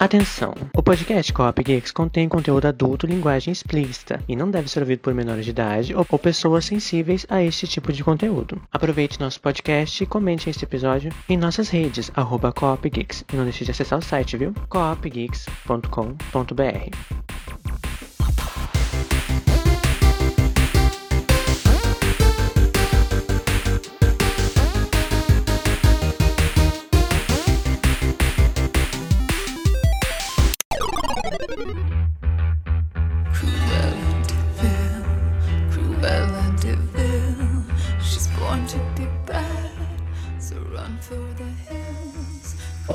Atenção! O podcast Coop Geeks contém conteúdo adulto linguagem explícita e não deve ser ouvido por menores de idade ou, ou pessoas sensíveis a este tipo de conteúdo. Aproveite nosso podcast e comente este episódio em nossas redes, arroba Geeks. E não deixe de acessar o site, viu? coopgeeks.com.br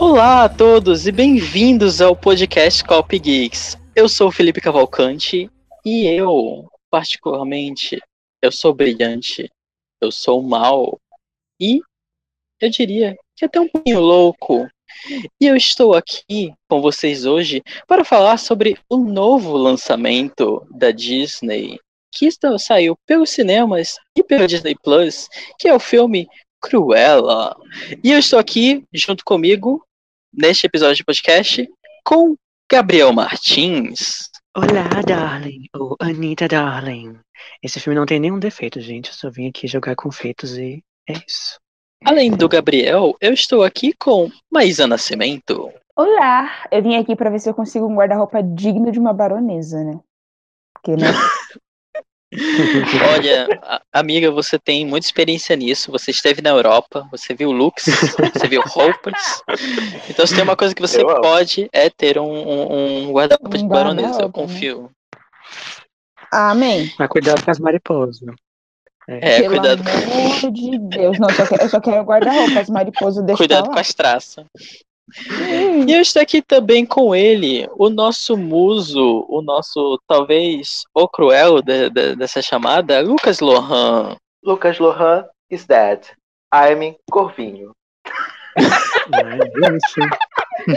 Olá a todos e bem-vindos ao podcast Cop Geeks. Eu sou o Felipe Cavalcante e eu, particularmente, eu sou brilhante, eu sou mal e eu diria que até um pouquinho louco. E eu estou aqui com vocês hoje para falar sobre o novo lançamento da Disney que saiu pelos cinemas e pela Disney Plus, que é o filme Cruella. E eu estou aqui junto comigo neste episódio de podcast com Gabriel Martins. Olá, darling! Ou Anitta, darling! Esse filme não tem nenhum defeito, gente. Eu só vim aqui jogar confeitos e é isso. Além do Gabriel, eu estou aqui com Maísa Nascimento. Olá, eu vim aqui pra ver se eu consigo um guarda-roupa digno de uma baronesa, né? Porque, né? Olha, amiga, você tem muita experiência nisso. Você esteve na Europa, você viu looks, você viu roupas. Então, se tem uma coisa que você Eu amo. pode é ter um, um- um guarda-roupa de baronesa, eu né? confio. Amém. Mas cuidado com as mariposas. É, Pelo cuidado, amor de Deus. Não, eu só quero, eu só quero guarda-roupa. As mariposas deixam cuidado pra com as traças. E eu estou aqui também com ele, o nosso muso, o nosso, talvez, o cruel de- de- dessa chamada, Lucas Lohan. Lucas Lohan is dead. I'm Corvinho.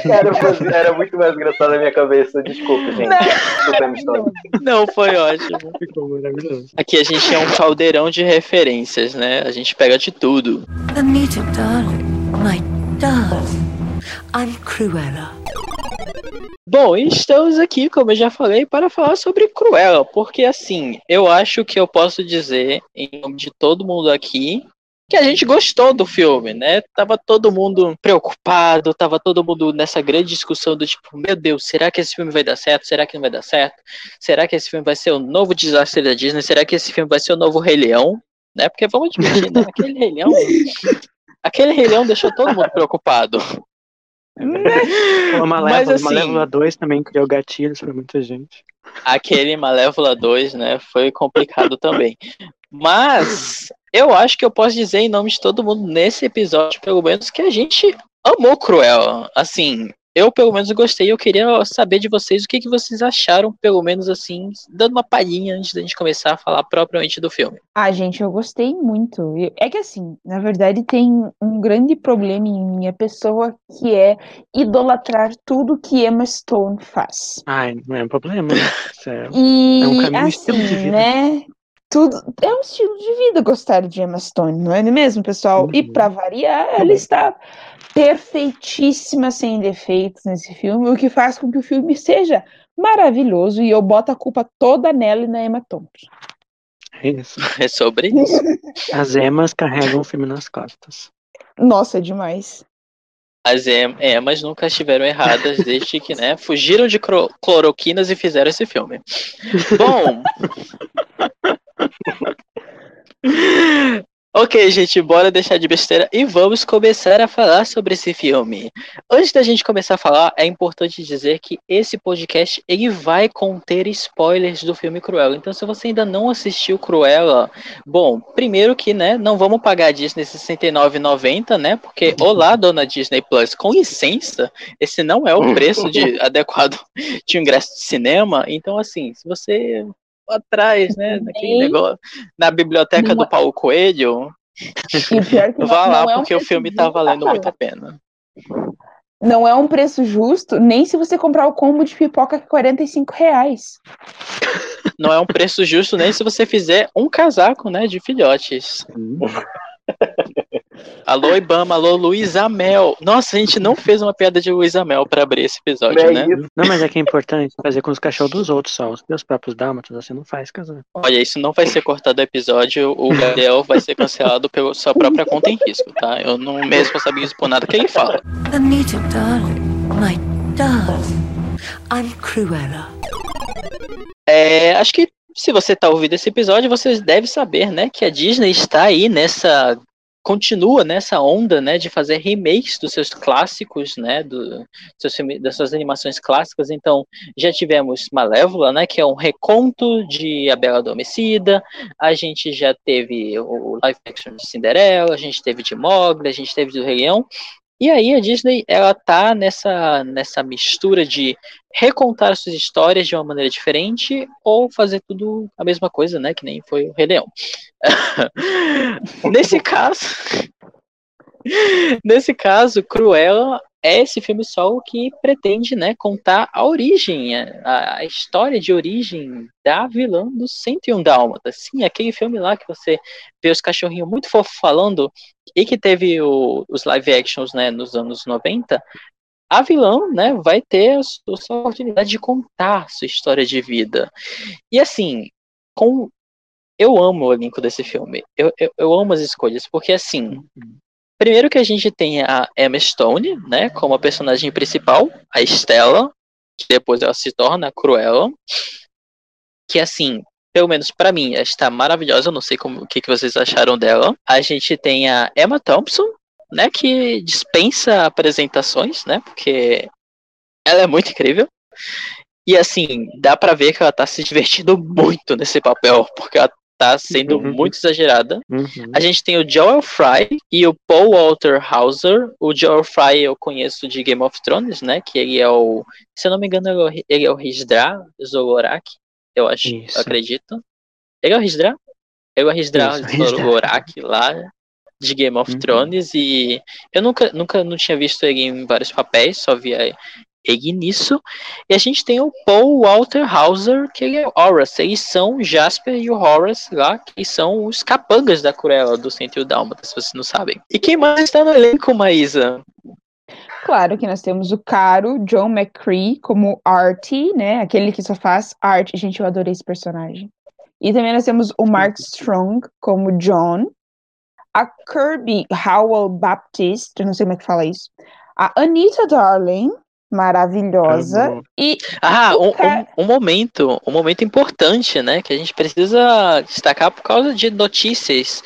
Era, era muito mais engraçado na minha cabeça. Desculpa, gente. Desculpa a minha história. Não, foi ótimo. Ficou maravilhoso. Aqui a gente é um caldeirão de referências, né? A gente pega de tudo. Anita, darling, my darling, I'm Cruella. Bom, estamos aqui, como eu já falei, para falar sobre Cruella, porque assim, eu acho que eu posso dizer, em nome de todo mundo aqui, que a gente gostou do filme, né? Tava todo mundo preocupado, tava todo mundo nessa grande discussão do tipo, meu Deus, será que esse filme vai dar certo? Será que não vai dar certo? Será que esse filme vai ser o novo desastre da Disney? Será que esse filme vai ser o novo Rei Leão? Né? Porque vamos admitir, né? Aquele Rei Leão, aquele Rei Leão deixou todo mundo preocupado. O Mas, Malévola, assim- Malévola 2 também criou gatilhos pra muita gente. aquele Malévola 2, né, foi complicado também. Mas eu acho que eu posso dizer em nome de todo mundo nesse episódio, pelo menos, que a gente amou Cruella. Assim, eu pelo menos gostei. Eu queria saber de vocês o que, que vocês acharam, pelo menos assim, dando uma palhinha antes da gente começar a falar propriamente do filme. Ah, gente, eu gostei muito. E- É que assim, na verdade, tem um grande problema em minha pessoa que é idolatrar tudo que Emma Stone faz. Ai, não é um problema, né? Isso é- E É um caminho, estilo de assim, vida. né? Tudo é um estilo de vida gostar de Emma Stone, não é mesmo, pessoal? E Uhum. para variar, ela está perfeitíssima, sem defeitos nesse filme, o que faz com que o filme seja maravilhoso e eu boto a culpa toda nela e na Emma Thompson. é isso. É sobre isso. As emas carregam o filme nas costas. Nossa, demais. As em- emas nunca estiveram erradas desde que, né, fugiram de cloroquinas e fizeram esse filme. Bom. Ok, gente, bora deixar de besteira e vamos começar a falar sobre esse filme. Antes da gente começar a falar, é importante dizer que esse podcast ele vai conter spoilers do filme Cruella. Então, se você ainda não assistiu Cruella, bom, primeiro que, né, não vamos pagar a Disney R$ 69,90, né? Porque, olá, dona Disney Plus, com licença, esse não é o preço de, adequado de um ingresso de cinema. Então, assim, se você atrás, né, negócio, na biblioteca Não do Paulo Coelho, E pior que não- vá lá, não é um porque o preço filme tá justo, valendo muito a pena. Não é um preço justo, nem se você comprar o combo de pipoca que é 45 reais. Não é um preço justo nem se você fizer um casaco, né, de filhotes. Alô, Ibama, alô, Luiz Amel. Nossa, a gente não fez uma piada de Luiz Amel pra abrir esse episódio, Não é né? isso. Não, mas é que é importante fazer com os cachorros dos outros só. Os meus próprios dálmatas você não faz, casar. Olha, isso não vai ser cortado do episódio. O Gabriel vai ser cancelado pela sua própria conta em risco, tá? Eu não me responsabilizo por nada que ele fala. Anita, darling, my darling, I'm Cruella. É, acho que se você tá ouvindo esse episódio, você deve saber, né, que a Disney está aí nessa continua nessa onda, né, de fazer remakes dos seus clássicos, né, do, seus das suas animações clássicas. Então, já tivemos Malévola, né, que é um reconto de A Bela Adormecida. A gente já teve o live action de Cinderela, a gente teve de Mogli, a gente teve do Rei Leão. E aí a Disney, ela tá nessa nessa mistura de recontar suas histórias de uma maneira diferente ou fazer tudo a mesma coisa, né, que nem foi o Rei Leão. Nesse caso, nesse caso, Cruella é esse filme solo que pretende, né, contar a origem, a, a história de origem da vilã do 101 Dálmatas. Sim, aquele filme lá que você vê os cachorrinhos muito fofos falando e que teve o- os live actions, né, nos anos 90. A vilã, né, vai ter a su- a sua oportunidade de contar sua história de vida. E assim, com eu amo o elenco desse filme. Eu, eu, eu amo as escolhas, porque assim, primeiro que a gente tem a Emma Stone, né, como a personagem principal, a Stella, que depois ela se torna a Cruella, que assim, pelo menos pra mim, ela está maravilhosa, eu não sei como, o que, que vocês acharam dela. A gente tem a Emma Thompson, né, que dispensa apresentações, né, porque ela é muito incrível. E assim, dá pra ver que ela tá se divertindo muito nesse papel, porque ela tá sendo Uhum. muito exagerada. Uhum. A gente tem o Joel Fry e o Paul Walter Hauser. O Joel Fry eu conheço de Game of Thrones, né? Que ele é o. Se eu não me engano, ele é o- ele é Zolorak. Eu acho, eu Isso. acredito. Ele é o Risdra? Ele é o Isso, Risdra. Zolorak lá de Game of Uhum. Thrones. E eu nunca, nunca não tinha visto ele em vários papéis, só via ele nisso. E a gente tem o Paul Walter Hauser, que ele é o Horace. Eles são o Jasper e o Horace lá, que são os capangas da Cruella do 101 Dálmatas, se vocês não sabem. E quem mais está no elenco, Maísa? Claro que nós temos o caro John McCree como Artie, né? Aquele que só faz arte. Gente, eu adorei esse personagem. E também nós temos o Mark Strong como John. A Kirby Howell Baptist, eu não sei como é que fala isso. A Anita Darling, maravilhosa. E Ah, um, ca- um, um momento, um momento importante, né, que a gente precisa destacar por causa de notícias.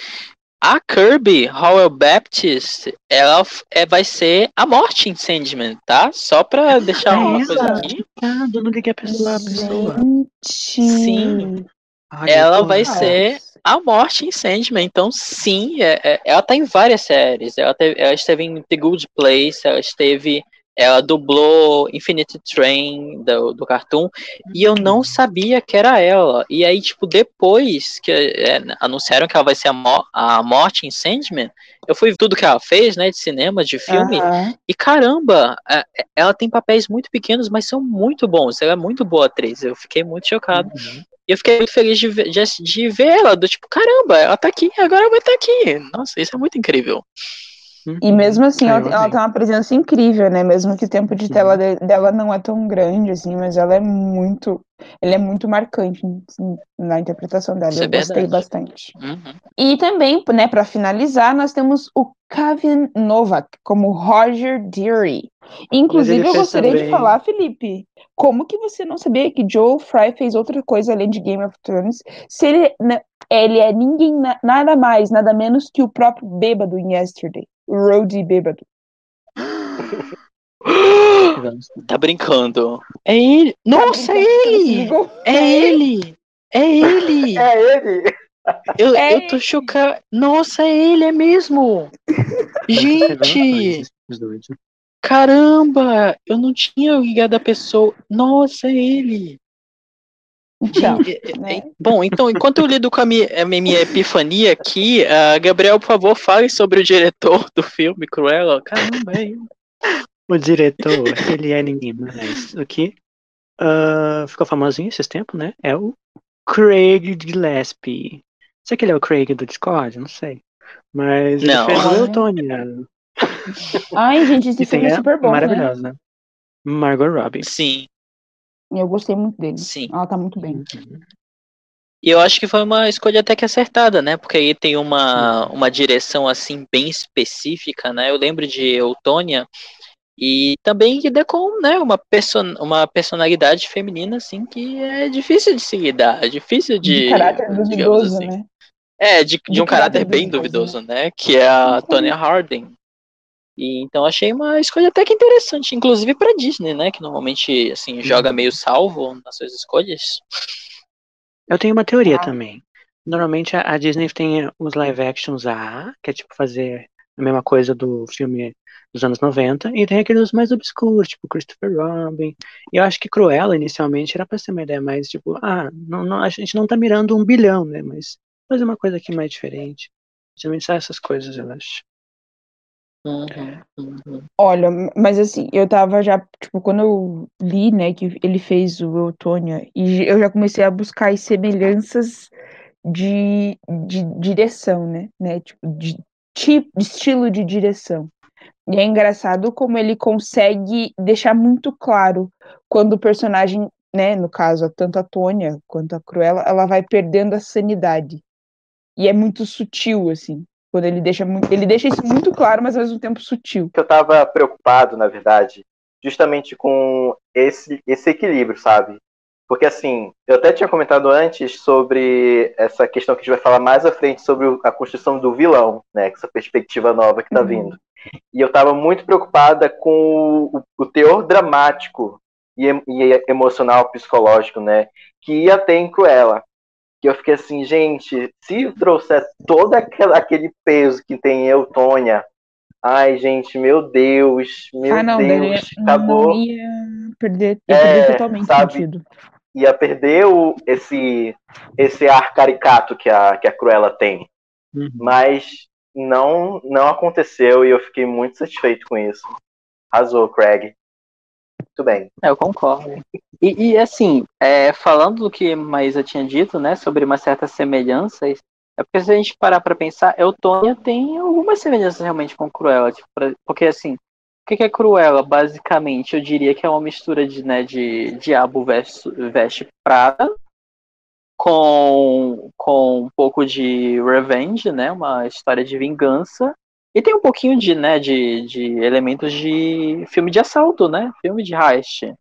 A Kirby Howell Baptist, ela é, vai ser a morte em Sandman, tá? Só pra deixar É uma coisa aqui. Ah, não liguei a pessoa. a pessoa. gente. Sim. Olha, Ela vai ser a morte em Sandman. Então, sim, é- é- ela tá em várias séries. Ela, teve- ela esteve em The Good Place, ela esteve. Ela dublou Infinite Train do, do Cartoon. E eu não sabia que era ela. E aí, tipo, depois que é, anunciaram que ela vai ser a, mo- a morte em Sandman, eu fui ver tudo que ela fez, né, de cinema, de filme. Aham. E caramba, é- é- ela tem papéis muito pequenos, mas são muito bons. Ela é muito boa atriz. Eu fiquei muito chocado. Uhum. E eu fiquei muito feliz de ver, de, de ver ela, do tipo, caramba, ela tá aqui, agora ela vai estar aqui. Nossa, isso é muito incrível. E mesmo assim, ela, ela tem uma presença incrível, né? Mesmo que o tempo de tela de- dela não é tão grande, assim, mas ela é muito. Ele é muito marcante assim, na interpretação dela. Isso é eu gostei verdade. bastante. Uhum. E também, né, para finalizar, nós temos o Kevin Novak como Roger Deary. Inclusive, eu gostaria de falar, Felipe, como que você não sabia que Joel Fry fez outra coisa além de Game of Thrones? Se ele, né, ele é ninguém, na- nada mais, nada menos que o próprio bêbado em Yesterday. Rhodey bêbado. Tá brincando. É ele. Nossa, é ele! Ligou? É ele! É ele! É ele! Eu, É eu tô chocado. Nossa, é ele, é mesmo! Gente! Caramba! Eu não tinha ligado a pessoa. Nossa, é ele! Então, né? Bom, então, enquanto eu lido com a minha, a minha epifania aqui, ah, Gabriel, por favor, fale sobre o diretor do filme Cruella. Caramba, é ele. O diretor, ele é ninguém mais. O que ah, ficou famosinho esses tempos, né? É o Craig Gillespie. Será que ele é o Craig do Discord? Não sei. Mas ele Não. fez o Ai. Eutônia. Ai, gente, esse filme é super bom, né? maravilhosa. Margot Robbie. Sim, Eu gostei muito dele. sim. Ela tá muito bem. E eu acho que foi uma escolha até que acertada, né? Porque aí tem uma, uma direção assim bem específica, né? Eu lembro de Eutônia e também lida com, né, uma, person uma personalidade feminina assim que é difícil de se lidar, é difícil de, De caráter digamos duvidoso, assim. né? É, de, de De um caráter caráter bem duvidoso, duvidoso, né? Que é a. Tonya Harding. E então achei uma escolha até que interessante, inclusive pra Disney, né? Que normalmente assim joga meio salvo nas suas escolhas. Eu tenho uma teoria Ah. também. Normalmente a, a Disney tem os live actions A, que é tipo fazer a mesma coisa do filme dos anos 90, e tem aqueles mais obscuros, tipo Christopher Robin. E eu acho que Cruella, inicialmente, era pra ser uma ideia mais tipo, ah, não, não- a gente não tá mirando um bilhão, né? Mas fazer uma coisa aqui mais diferente. Geralmente são essas coisas, eu acho. Uhum, uhum. Olha, mas assim, eu tava já, tipo, quando eu li, né, que ele fez o Eutônia, e eu já comecei a buscar as semelhanças de, de direção, né, né, tipo, de tipo, de estilo de direção. E é engraçado como ele consegue deixar muito claro quando o personagem, né, no caso, tanto a Tônia quanto a Cruella, ela vai perdendo a sanidade. E é muito sutil, assim, quando ele deixa muito, ele deixa isso muito claro, mas ao mesmo tempo sutil. que eu tava preocupado, na verdade, justamente com esse, esse equilíbrio, sabe? Porque assim, eu até tinha comentado antes sobre essa questão que a gente vai falar mais à frente sobre a construção do vilão, né? Essa perspectiva nova que tá Uhum. vindo. E eu tava muito preocupada com o, o teor dramático e, e emocional, psicológico, né? Que ia ter em Cruella. Que eu fiquei assim, gente, se trouxer todo aquela, aquele peso que tem em Eutônia, Ai, gente, meu Deus, meu ah, não, Deus, não acabou. ia perder, ia É, perder totalmente sabe? sentido. Ia perder o, esse, esse ar caricato que a, que a Cruella tem. Uhum. Mas não, não aconteceu e eu fiquei muito satisfeito com isso. Arrasou, Craig. Muito bem. É, eu concordo. E, e, assim, é, falando do que Maísa tinha dito, né, sobre umas certas semelhanças, é porque se a gente parar pra pensar, Eutônia tem algumas semelhanças realmente com Cruella, tipo, pra- porque assim, o que é Cruella? Basicamente, eu diria que é uma mistura de, né, de Diabo veste Prada com, com um pouco de revenge, né, uma história de vingança, e tem um pouquinho de, né, de, de elementos de filme de assalto, né, filme de heist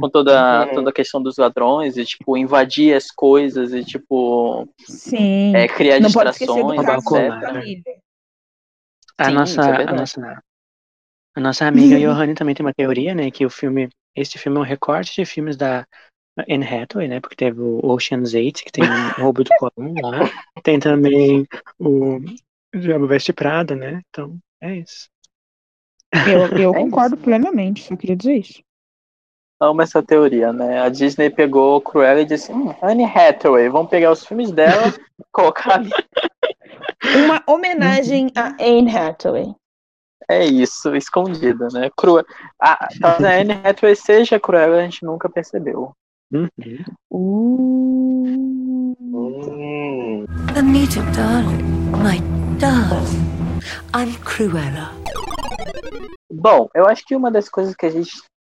com toda, Uhum. toda a questão dos ladrões e, tipo, invadir as coisas e, tipo, Sim. é, criar não distrações, etc. A Sim, nossa, é a nossa, a nossa amiga Johanne também tem uma teoria, né, que o filme, esse filme é um recorte de filmes da Anne Hathaway, né, porque teve o Ocean's 8, que tem o roubo do Colón lá, tem também o Diabo Veste Prada, né, então é isso. Eu, eu É concordo isso. plenamente, só queria dizer isso. Amo essa teoria, né? A Disney pegou Cruella e disse, hum, Anne Hathaway, vamos pegar os filmes dela e colocar ali. Uma homenagem a Anne Hathaway. É isso, escondida, né? Cruella. Ah, talvez a Anne Hathaway seja Cruella, a gente nunca percebeu. Uhum. Uh, Hum, Anita, darling, my darling, I'm Cruella. Bom, eu acho que uma das coisas que a gente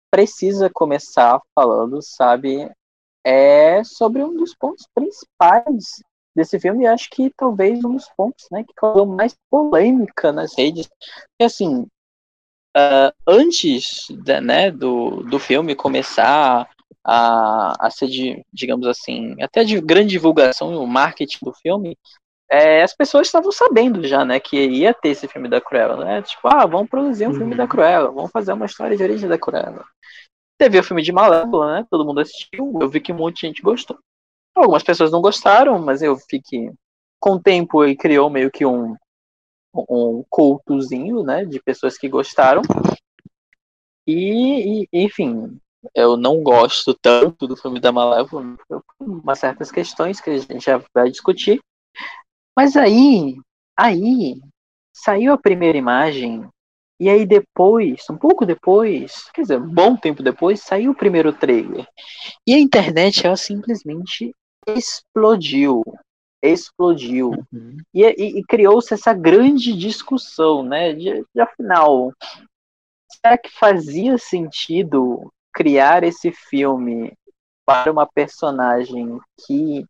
precisa começar falando, sabe, é sobre um dos pontos principais desse filme, e acho que talvez um dos pontos, né, que causou mais polêmica nas redes. E assim, ah, antes da- né, do, do filme começar a, a ser, de, digamos assim, até de grande divulgação e o marketing do filme, é, as pessoas estavam sabendo já, né, que ia ter esse filme da Cruella, né? Tipo, ah, vamos produzir um filme Uhum. da Cruella, vamos fazer uma história de origem da Cruella. Teve o filme de Malévola, né? Todo mundo assistiu, eu vi que um monte de gente gostou. Algumas pessoas não gostaram, mas eu vi que com o tempo ele criou meio que um um cultozinho, né, de pessoas que gostaram. E, e, enfim, eu não gosto tanto do filme da Malévola, por umas certas questões que a gente já vai discutir. Mas aí, aí, saiu a primeira imagem, e aí depois, um pouco depois, quer dizer, um bom tempo depois, saiu o primeiro trailer. E a internet, ela simplesmente explodiu. explodiu. Uhum. E, e- e criou-se essa grande discussão, né? De, de afinal, será que fazia sentido criar esse filme para uma personagem que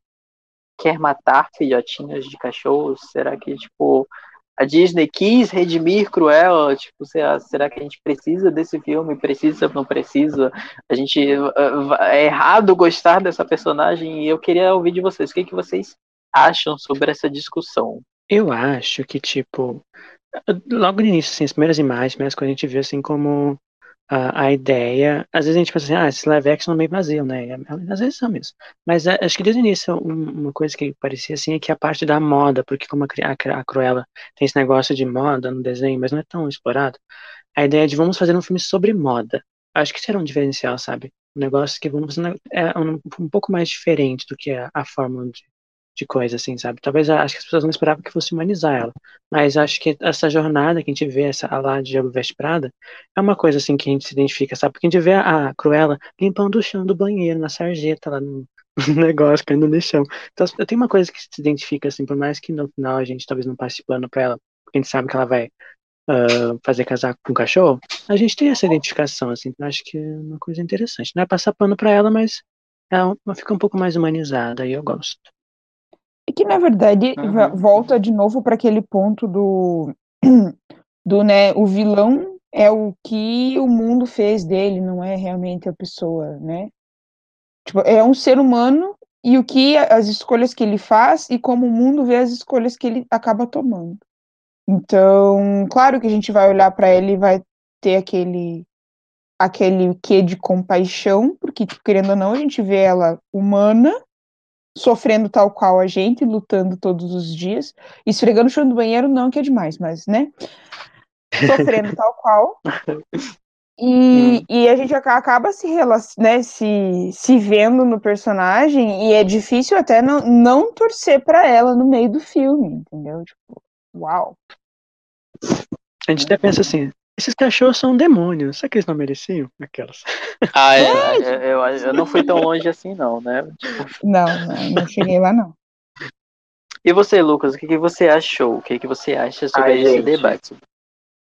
quer matar filhotinhos de cachorros? Será que, tipo, a Disney quis redimir Cruella? Tipo, será, será que a gente precisa desse filme? Precisa, não precisa? A gente uh, é errado gostar dessa personagem? E eu queria ouvir de vocês. O que, que vocês acham sobre essa discussão? Eu acho que, tipo, logo no início, assim, as primeiras imagens, as coisas a gente vê assim como a, a ideia. Às vezes a gente pensa assim, ah, esses live action são meio vazio, né? E, Às vezes são mesmo. Mas é, acho que desde o início um- uma coisa que parecia assim é que a parte da moda, porque como a, a, a Cruella tem esse negócio de moda no desenho, mas não é tão explorado, a ideia de vamos fazer um filme sobre moda. Acho que será um diferencial, sabe? Um negócio que vamos é um, um pouco mais diferente do que a, a fórmula de, de coisa, assim, sabe? Talvez a- acho que as pessoas não esperavam que fosse humanizar ela. Mas acho que essa jornada que a gente vê, essa a lá de Diabo Veste Prada, é uma coisa assim que a gente se identifica, sabe? Porque a gente vê a, a Cruella limpando o chão do banheiro, na sarjeta, lá no, no negócio, caindo no chão. Então, tenho uma coisa que se identifica, assim, por mais que no final a gente talvez não passe plano pra ela, porque a gente sabe que ela vai ah, fazer casaco com o cachorro, a gente tem essa identificação, assim, eu acho que é uma coisa interessante. Não é passar pano pra ela, mas ela fica um pouco mais humanizada e eu gosto. Que, na verdade, Uhum. volta de novo para aquele ponto do, do, né, o vilão é o que o mundo fez dele, não é realmente a pessoa, né? Tipo, é um ser humano e o que as escolhas que ele faz e como o mundo vê as escolhas que ele acaba tomando. Então, claro que a gente vai olhar para ele e vai ter aquele aquele quê de compaixão, porque tipo, querendo ou não, a gente vê ela humana, sofrendo tal qual a gente, lutando todos os dias, esfregando o chão do banheiro não que é demais, mas, né? Sofrendo tal qual. E, e a gente aca- acaba se, né, se, se vendo no personagem e é difícil até não, não torcer pra ela no meio do filme, entendeu? Tipo, uau. A gente até pensa assim, esses cachorros são demônios, será que eles não mereciam? Aquelas. Ah, é, é, eu, eu não fui tão longe assim, não, né? Não, não, não cheguei lá, não. E você, Lucas, o que, que você achou? O que, que você acha sobre Ai, esse gente. debate?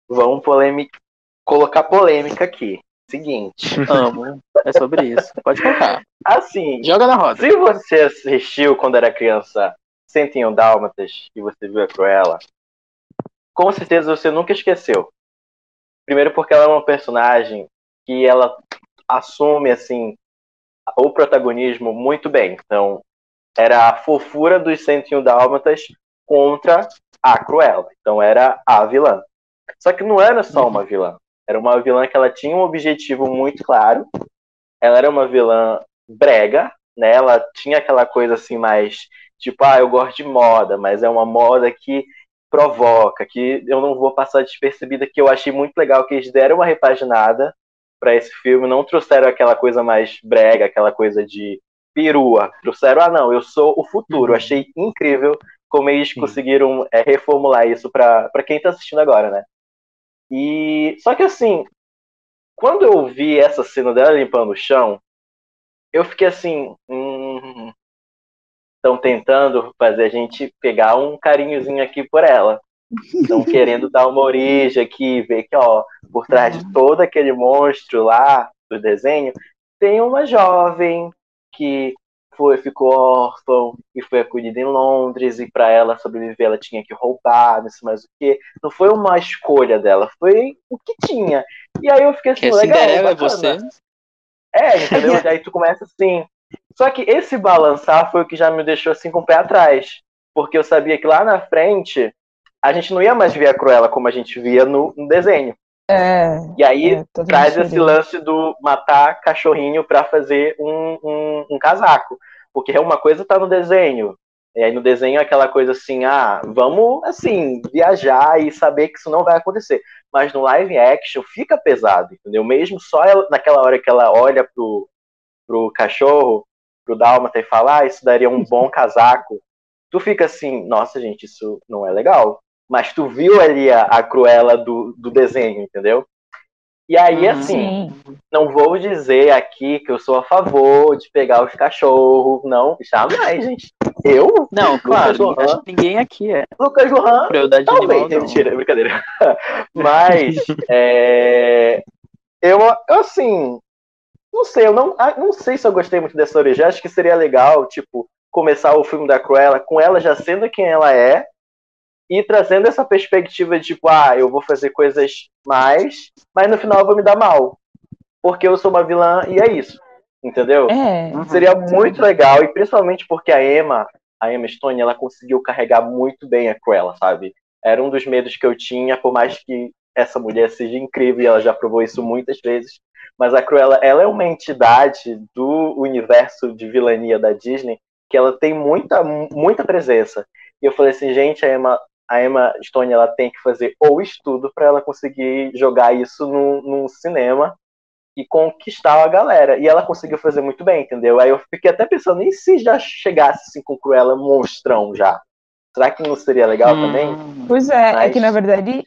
Vamos polêmica, colocar polêmica aqui. Seguinte. Amo. É sobre isso. Pode colocar. Assim, Joga na roda. se você assistiu quando era criança 101 Dálmatas e você viu a Cruella, com certeza você nunca esqueceu. Primeiro porque ela é uma personagem que ela assume assim o protagonismo muito bem. Então, era a fofura dos 101 Dálmatas contra a Cruella. Então, era a vilã. Só que não era só uma vilã. Era uma vilã que ela tinha um objetivo muito claro. Ela era uma vilã brega, né? Ela tinha aquela coisa assim mais tipo, ah, eu gosto de moda, mas é uma moda que provoca, que eu não vou passar despercebida, que eu achei muito legal que eles deram uma repaginada para esse filme, não trouxeram aquela coisa mais brega, aquela coisa de perua, trouxeram, ah, não, eu sou o futuro. Uhum. Achei incrível como eles Sim. conseguiram é, reformular isso para quem tá assistindo agora, né? E só que assim, quando eu vi essa cena dela limpando o chão, eu fiquei assim, hum, estão tentando fazer a gente pegar um carinhozinho aqui por ela. Estão querendo dar uma origem aqui, ver que, ó, por trás de todo aquele monstro lá do desenho, tem uma jovem que foi, ficou órfã e foi acolhida em Londres, e para ela sobreviver ela tinha que roubar, não sei mais o que. Não foi uma escolha dela, foi o que tinha. E aí eu fiquei assim, Que legal, Cinderela é você. É, entendeu? Aí tu começa assim. Só que esse balançar foi o que já me deixou assim com o pé atrás. Porque eu sabia que lá na frente a gente não ia mais ver a Cruella como a gente via no, no desenho. É, E aí é traz esse lance do matar cachorrinho pra fazer um, um, um casaco. Porque é uma coisa tá no desenho. E aí no desenho é aquela coisa assim, ah, vamos assim, viajar e saber que isso não vai acontecer. Mas no live action fica pesado, entendeu? Mesmo só ela- naquela hora que ela olha pro, pro cachorro, pro Dálmata e fala, ah, isso daria um bom casaco. Tu fica assim, nossa, gente, isso não é legal. Mas tu viu ali a, a Cruella do, do desenho, entendeu? E aí, Uhum. assim, Sim. não vou dizer aqui que eu sou a favor de pegar os cachorros. Não, jamais, gente. Eu? Não, claro, acho que ninguém aqui é. Lucas Crueldade Talvez, animal, mentira, é brincadeira. Mas, é, eu, eu, assim, não sei, eu não, ah, não sei se eu gostei muito dessa origem. Acho que seria legal, tipo, começar o filme da Cruella com ela já sendo quem ela é e trazendo essa perspectiva de, tipo, ah, eu vou fazer coisas mais, mas no final eu vou me dar mal. Porque eu sou uma vilã e é isso. Entendeu? É. Seria muito legal, e principalmente porque a Emma, a Emma Stone, ela conseguiu carregar muito bem a Cruella, sabe? Era um dos medos que eu tinha, por mais que essa mulher seja incrível, e ela já provou isso muitas vezes. Mas a Cruella, ela é uma entidade do universo de vilania da Disney, que ela tem muita, muita presença. E eu falei assim, gente, a Emma, a Emma Stone, ela tem que fazer ou estudo para ela conseguir jogar isso no, no cinema e conquistar a galera. E ela conseguiu fazer muito bem, entendeu? Aí eu fiquei até pensando, e se já chegasse assim com Cruella monstrão já? Será que não seria legal Hum. também? Pois é, é Mas- que na verdade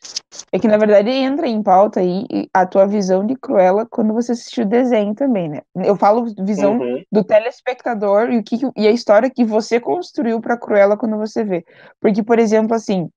é que na verdade entra em pauta aí a tua visão de Cruella quando você assistiu o desenho também, né? Eu falo visão Uhum. do telespectador e o que e a história que você construiu pra Cruella quando você vê. Porque, por exemplo, assim,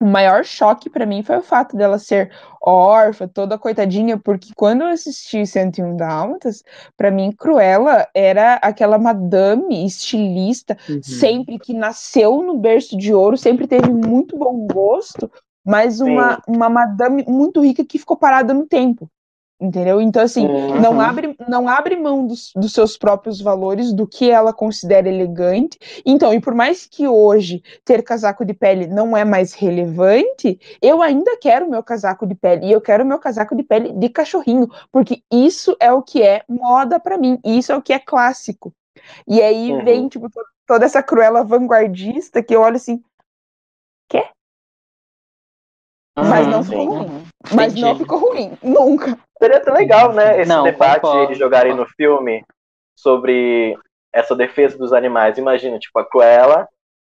o maior choque pra mim foi o fato dela ser órfã, toda coitadinha, porque quando eu assisti 101 Dálmatas, pra mim Cruella era aquela madame estilista, Uhum. sempre que nasceu no berço de ouro, sempre teve muito bom gosto, mas uma, uma madame muito rica que ficou parada no tempo. Entendeu? Então, assim, Uhum. não abre, não abre mão dos, dos seus próprios valores, do que ela considera elegante. Então, e por mais que hoje ter casaco de pele não é mais relevante, eu ainda quero meu casaco de pele. E eu quero meu casaco de pele de cachorrinho, porque isso é o que é moda pra mim, isso é o que é clássico. E aí Uhum. vem, tipo, to- toda essa cruela vanguardista que eu olho assim, mas não Uhum, ficou sim. ruim. Mas não Entendi. ficou ruim, nunca. Seria até legal, né, esse Não, debate concordo. eles jogarem no filme sobre essa defesa dos animais. Imagina, tipo, a Cruella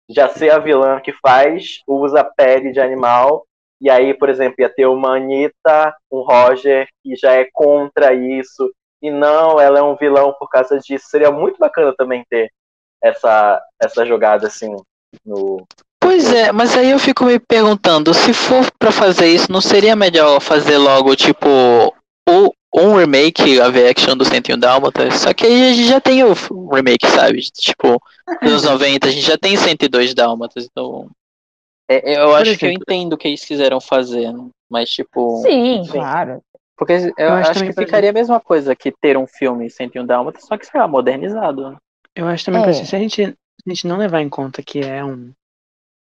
já ser a vilã que faz, usa pele de animal, e aí, por exemplo, ia ter uma Anitta, um Roger, que já é contra isso, e não, ela é um vilão por causa disso. Seria muito bacana também ter essa, essa jogada, assim, no... Pois é, mas aí eu fico me perguntando, se for pra fazer isso, não seria melhor fazer logo, tipo, o, um remake live action do 101 Dálmatas? Só que aí a gente já tem o remake, sabe? Tipo, nos anos 90, a gente já tem 102 Dálmatas, então... é- eu acho que eu exemplo- entendo o que eles quiseram fazer, né? mas tipo... Sim, Sim. claro. Porque eu, Eu acho acho, que por ficaria a mesma coisa que ter um filme 101 Dálmatas, só que, sei lá, modernizado. né? Eu acho também É. que assim, se a gente, a gente não levar em conta que é um.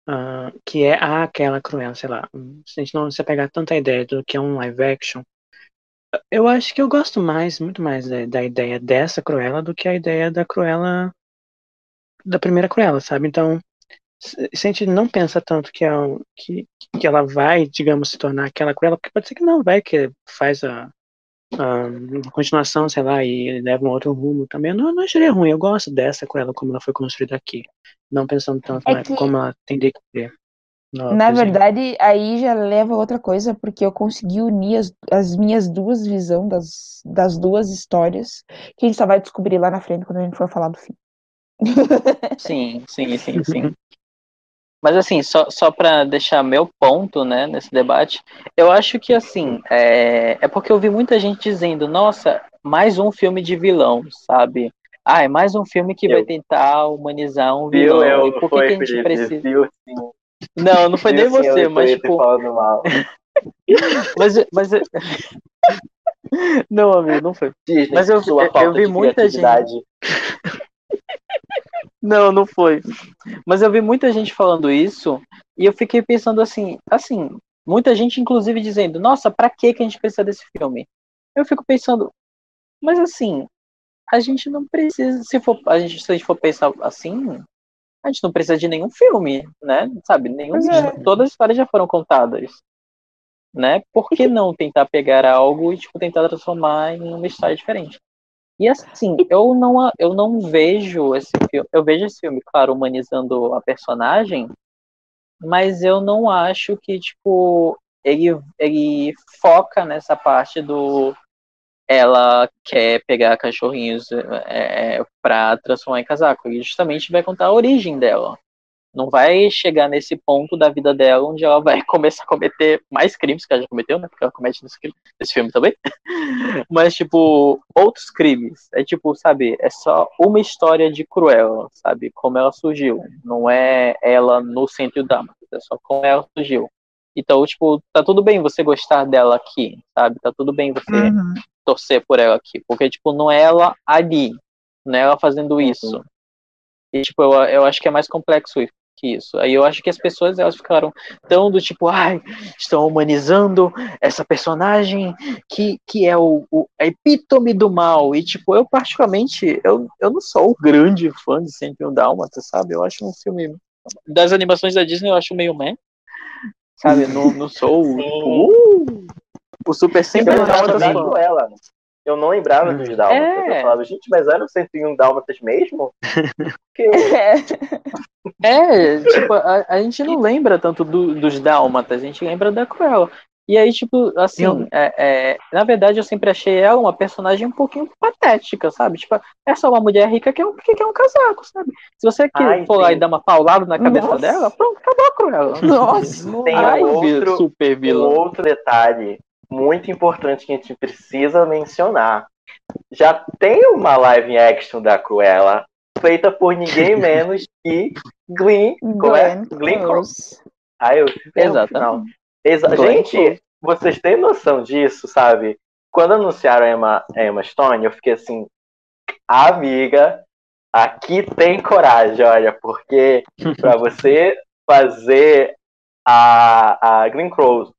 ah, que é a- aquela Cruella, sei lá. Se a gente não se apegar tanto à ideia do que é um live action, eu acho que eu gosto mais, muito mais da, da ideia dessa Cruella do que a ideia da Cruella. da primeira Cruella, sabe? Então, se a gente não pensa tanto que, é que, que ela vai, digamos, se tornar aquela Cruella, porque pode ser que não, vai, que faz a, a continuação, sei lá, e leva um outro rumo também. Eu não, não acharia ruim, eu gosto dessa Cruella como ela foi construída aqui. Não pensando tanto É que- como ela teria que ser. No Na desenho. verdade, aí já leva a outra coisa, porque eu consegui unir as, as minhas duas visões das, das duas histórias, que a gente só vai descobrir lá na frente quando a gente for falar do fim. Sim, sim, sim, sim. Mas assim, só, só para deixar meu ponto, né, nesse debate, eu acho que assim, é, é porque eu vi muita gente dizendo, nossa, mais um filme de vilão, sabe? Ah, é mais um filme que vai Eu. tentar humanizar um vilão. Eu, e por que, foi, que a gente Felipe, precisa. viu, sim. Não, não foi nem você, mas tipo. falando mal. Mas, mas... Não, amigo, não foi. Disney, Mas eu- eu- eu vi muita gente-. Não, não foi. Mas eu vi muita gente falando isso e eu fiquei pensando assim, assim, muita gente inclusive dizendo, nossa, pra que que a gente precisa desse filme? Eu fico pensando, mas assim, a gente não precisa, se for, a gente, se a gente for pensar assim, a gente não precisa de nenhum filme, né? Sabe, nenhum, é. todas as histórias já foram contadas. Né? Por que não tentar pegar algo e tipo, tentar transformar em uma história diferente? E assim, eu não, eu não vejo esse filme. Eu vejo esse filme, claro, humanizando a personagem, mas eu não acho que, tipo, ele, ele foca nessa parte do, ela quer pegar cachorrinhos é, para transformar em casaco. E justamente vai contar a origem dela. Não vai chegar nesse ponto da vida dela onde ela vai começar a cometer mais crimes que ela já cometeu, né? Porque ela comete nesse, nesse filme também. Mas, tipo, outros crimes. É tipo, sabe, é só uma história de Cruella, sabe? Como ela surgiu. Não é ela no centro da é só como ela surgiu. Então, tipo, tá tudo bem você gostar dela aqui, sabe? Tá tudo bem você Uhum. torcer por ela aqui. Porque, tipo, não é ela ali. Não é ela fazendo isso. E, tipo, eu, eu acho que é mais complexo que isso. Aí eu acho que as pessoas, elas ficaram tão do tipo, ai, estão humanizando essa personagem que, que é o, o a epítome do mal. E, tipo, eu particularmente, eu, eu não sou o grande fã de 101 Dálmata, sabe? Eu acho um filme... Das animações da Disney eu acho meio meh. Sabe? Não, não sou o, tipo, uh, o super sempre Eu lembrava Dálmatas da fã. Cruella. Eu não lembrava dos Dálmatas. É. Eu falava, gente, mas eram 101 Dálmatas mesmo? Porque É, tipo, a, a gente não lembra tanto do- dos Dálmatas, a gente lembra da Cruella. E aí, tipo, assim, Eu- é, é, na verdade eu sempre achei ela uma personagem um pouquinho patética, sabe? Tipo, é só uma mulher rica que é um, que quer um casaco, sabe? Se você Ai, for lá sim. e dar uma paulada na cabeça Nossa. dela, pronto, acabou a Cruella. Nossa. Tem um vir outro- super um vilã. outro detalhe muito importante que a gente precisa mencionar. Já tem uma live action da Cruella feita por ninguém menos que Glenn. É? Glenn Glenn Close. Ah, eu Exatamente. Exa gente, vocês têm noção disso, sabe? Quando anunciaram a Emma, a Emma Stone, eu fiquei assim, amiga, aqui tem coragem, olha, porque pra você fazer a, a Glenn Close.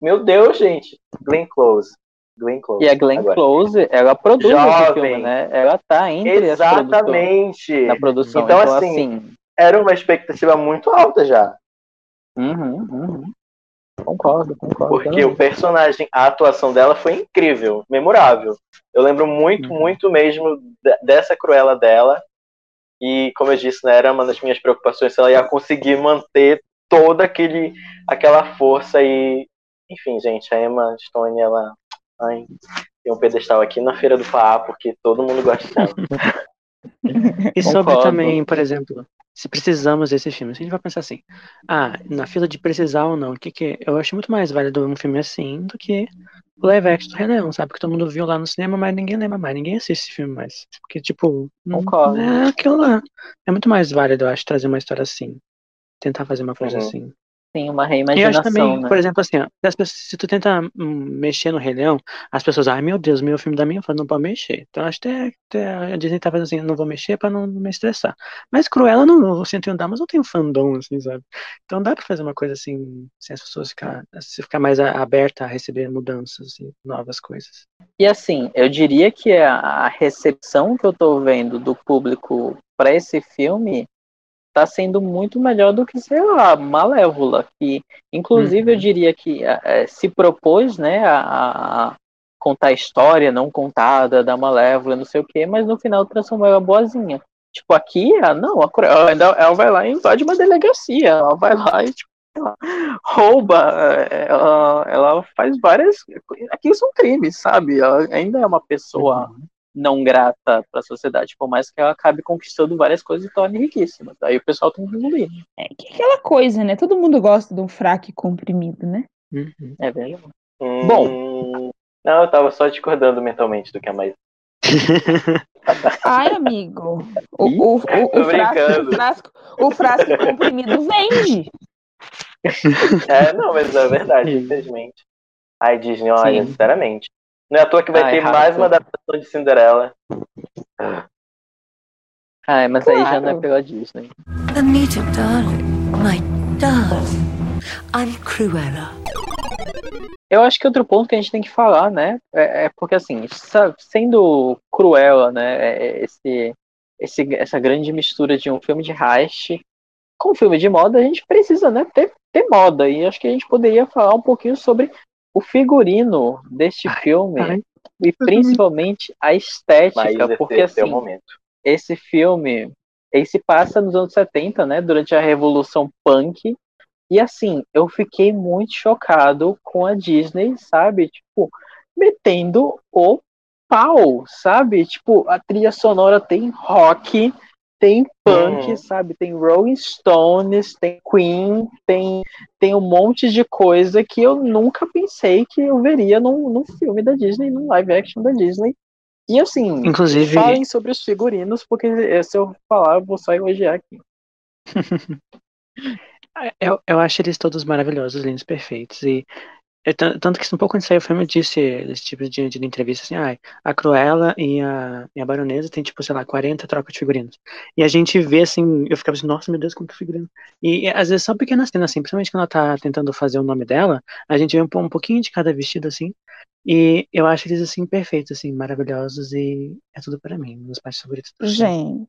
Meu Deus, gente, Glenn Close. Glenn Close. E a Glenn Agora. Close, ela produz esse Jovem. filme, né? Ela tá entre Exatamente. na produção. Então, Então, assim, assim Era uma expectativa muito alta já. Uhum, uhum. Concordo, concordo. Porque o personagem, a atuação dela foi incrível, memorável. Eu lembro muito, Uhum. muito mesmo de- dessa Cruella dela. E, como eu disse, né, era uma das minhas preocupações se ela ia conseguir manter toda aquele, aquela força e. Enfim, gente, a Emma Stone, ela. Ai, tem um pedestal aqui na Feira do Pará, porque todo mundo gosta dela. E sobre também, por exemplo, se precisamos desse filme, se a gente vai pensar assim, ah, na fila de precisar ou não, o que que eu acho muito mais válido um filme assim do que o live action do Rei Leão, sabe? Que todo mundo viu lá no cinema, mas ninguém lembra mais, ninguém assiste esse filme mais. Porque, tipo, Concordo. é aquilo lá. É muito mais válido, eu acho, trazer uma história assim. Tentar fazer uma coisa Uhum. assim. Tem uma E eu reimaginação, acho também, né? por exemplo, assim, ó, as pessoas- se tu tenta hum, mexer no Rei Leão, as pessoas, ai meu Deus, meu filme da minha fã não pode mexer. Então acho que até, até a Disney tá fazendo assim, não vou mexer pra não me estressar. Mas Cruella não, o 101 Damas não tem fandom, assim, sabe? Então dá pra fazer uma coisa assim, sem as pessoas ficar, se ficar mais aberta a receber mudanças e novas coisas. E assim, eu diria que a, a recepção que eu tô vendo do público para esse filme tá sendo muito melhor do que, sei lá, Malévola, que inclusive eu Uhum. diria que eh, se propôs, né, a, a- contar a história não contada da Malévola, não sei o quê, mas no final transformou ela boazinha. Tipo, aqui, ah, não, a Cruella, ela vai lá e invade uma delegacia, ela vai lá e, tipo, lá, rouba, eh, ela, ela faz várias. Aquilo são crimes, sabe? Ela ainda é uma pessoa não grata para a sociedade, por mais que ela acabe conquistando várias coisas e torne riquíssima. Aí o pessoal tem que engolir. É que é aquela coisa, né? Todo mundo gosta de um fraco comprimido, né? Uhum. É verdade. Hum, Bom. Não, eu tava só discordando mentalmente do que a mais. Ai, amigo. O, o, o, o, frasco, o, frasco, o frasco comprimido vende. É, não, mas é verdade, infelizmente. Ai, Disney, olha, Sim. sinceramente. Não é à toa que vai Ai, ter Rafa. mais uma adaptação de Cinderela. Ah, mas aí já não é Claro. pela Disney. Anita, darling, my darling, I'm Cruella. Eu acho que outro ponto que a gente tem que falar, né, é, é porque assim, sendo Cruella, né, é- esse, esse, essa grande mistura de um filme de heist com um filme de moda, a gente precisa, né, ter, ter moda. E acho que a gente poderia falar um pouquinho sobre o figurino deste Ai, filme ai. e principalmente a estética, porque esse é assim, momento. esse filme, ele se passa nos anos 70, né, durante a Revolução Punk. E assim, eu fiquei muito chocado com a Disney, sabe? Tipo, metendo o pau, sabe? Tipo, a trilha sonora tem rock, tem punk, Uhum. sabe? Tem Rolling Stones, tem Queen, tem, tem um monte de coisa que eu nunca pensei que eu veria num, num filme da Disney, num live action da Disney. E assim, Inclusive- falem sobre os figurinos, porque se eu falar, eu vou só elogiar aqui. Eu, eu acho eles todos maravilhosos, lindos, perfeitos. E tan- tanto que um pouco antes de o filme eu disse esse tipo de, de entrevista assim, ah, a Cruella e a, e a Baronesa tem tipo, sei lá, 40 trocas de figurinos. E a gente vê assim, eu ficava assim, nossa, meu Deus, quanto figurino. E, às vezes são pequenas cenas assim, principalmente quando ela tá tentando fazer o nome dela, a gente vê um, um pouquinho de cada vestido assim. E eu acho eles assim perfeitos, assim, maravilhosos e é tudo para mim, dos partes favoritos. Gente,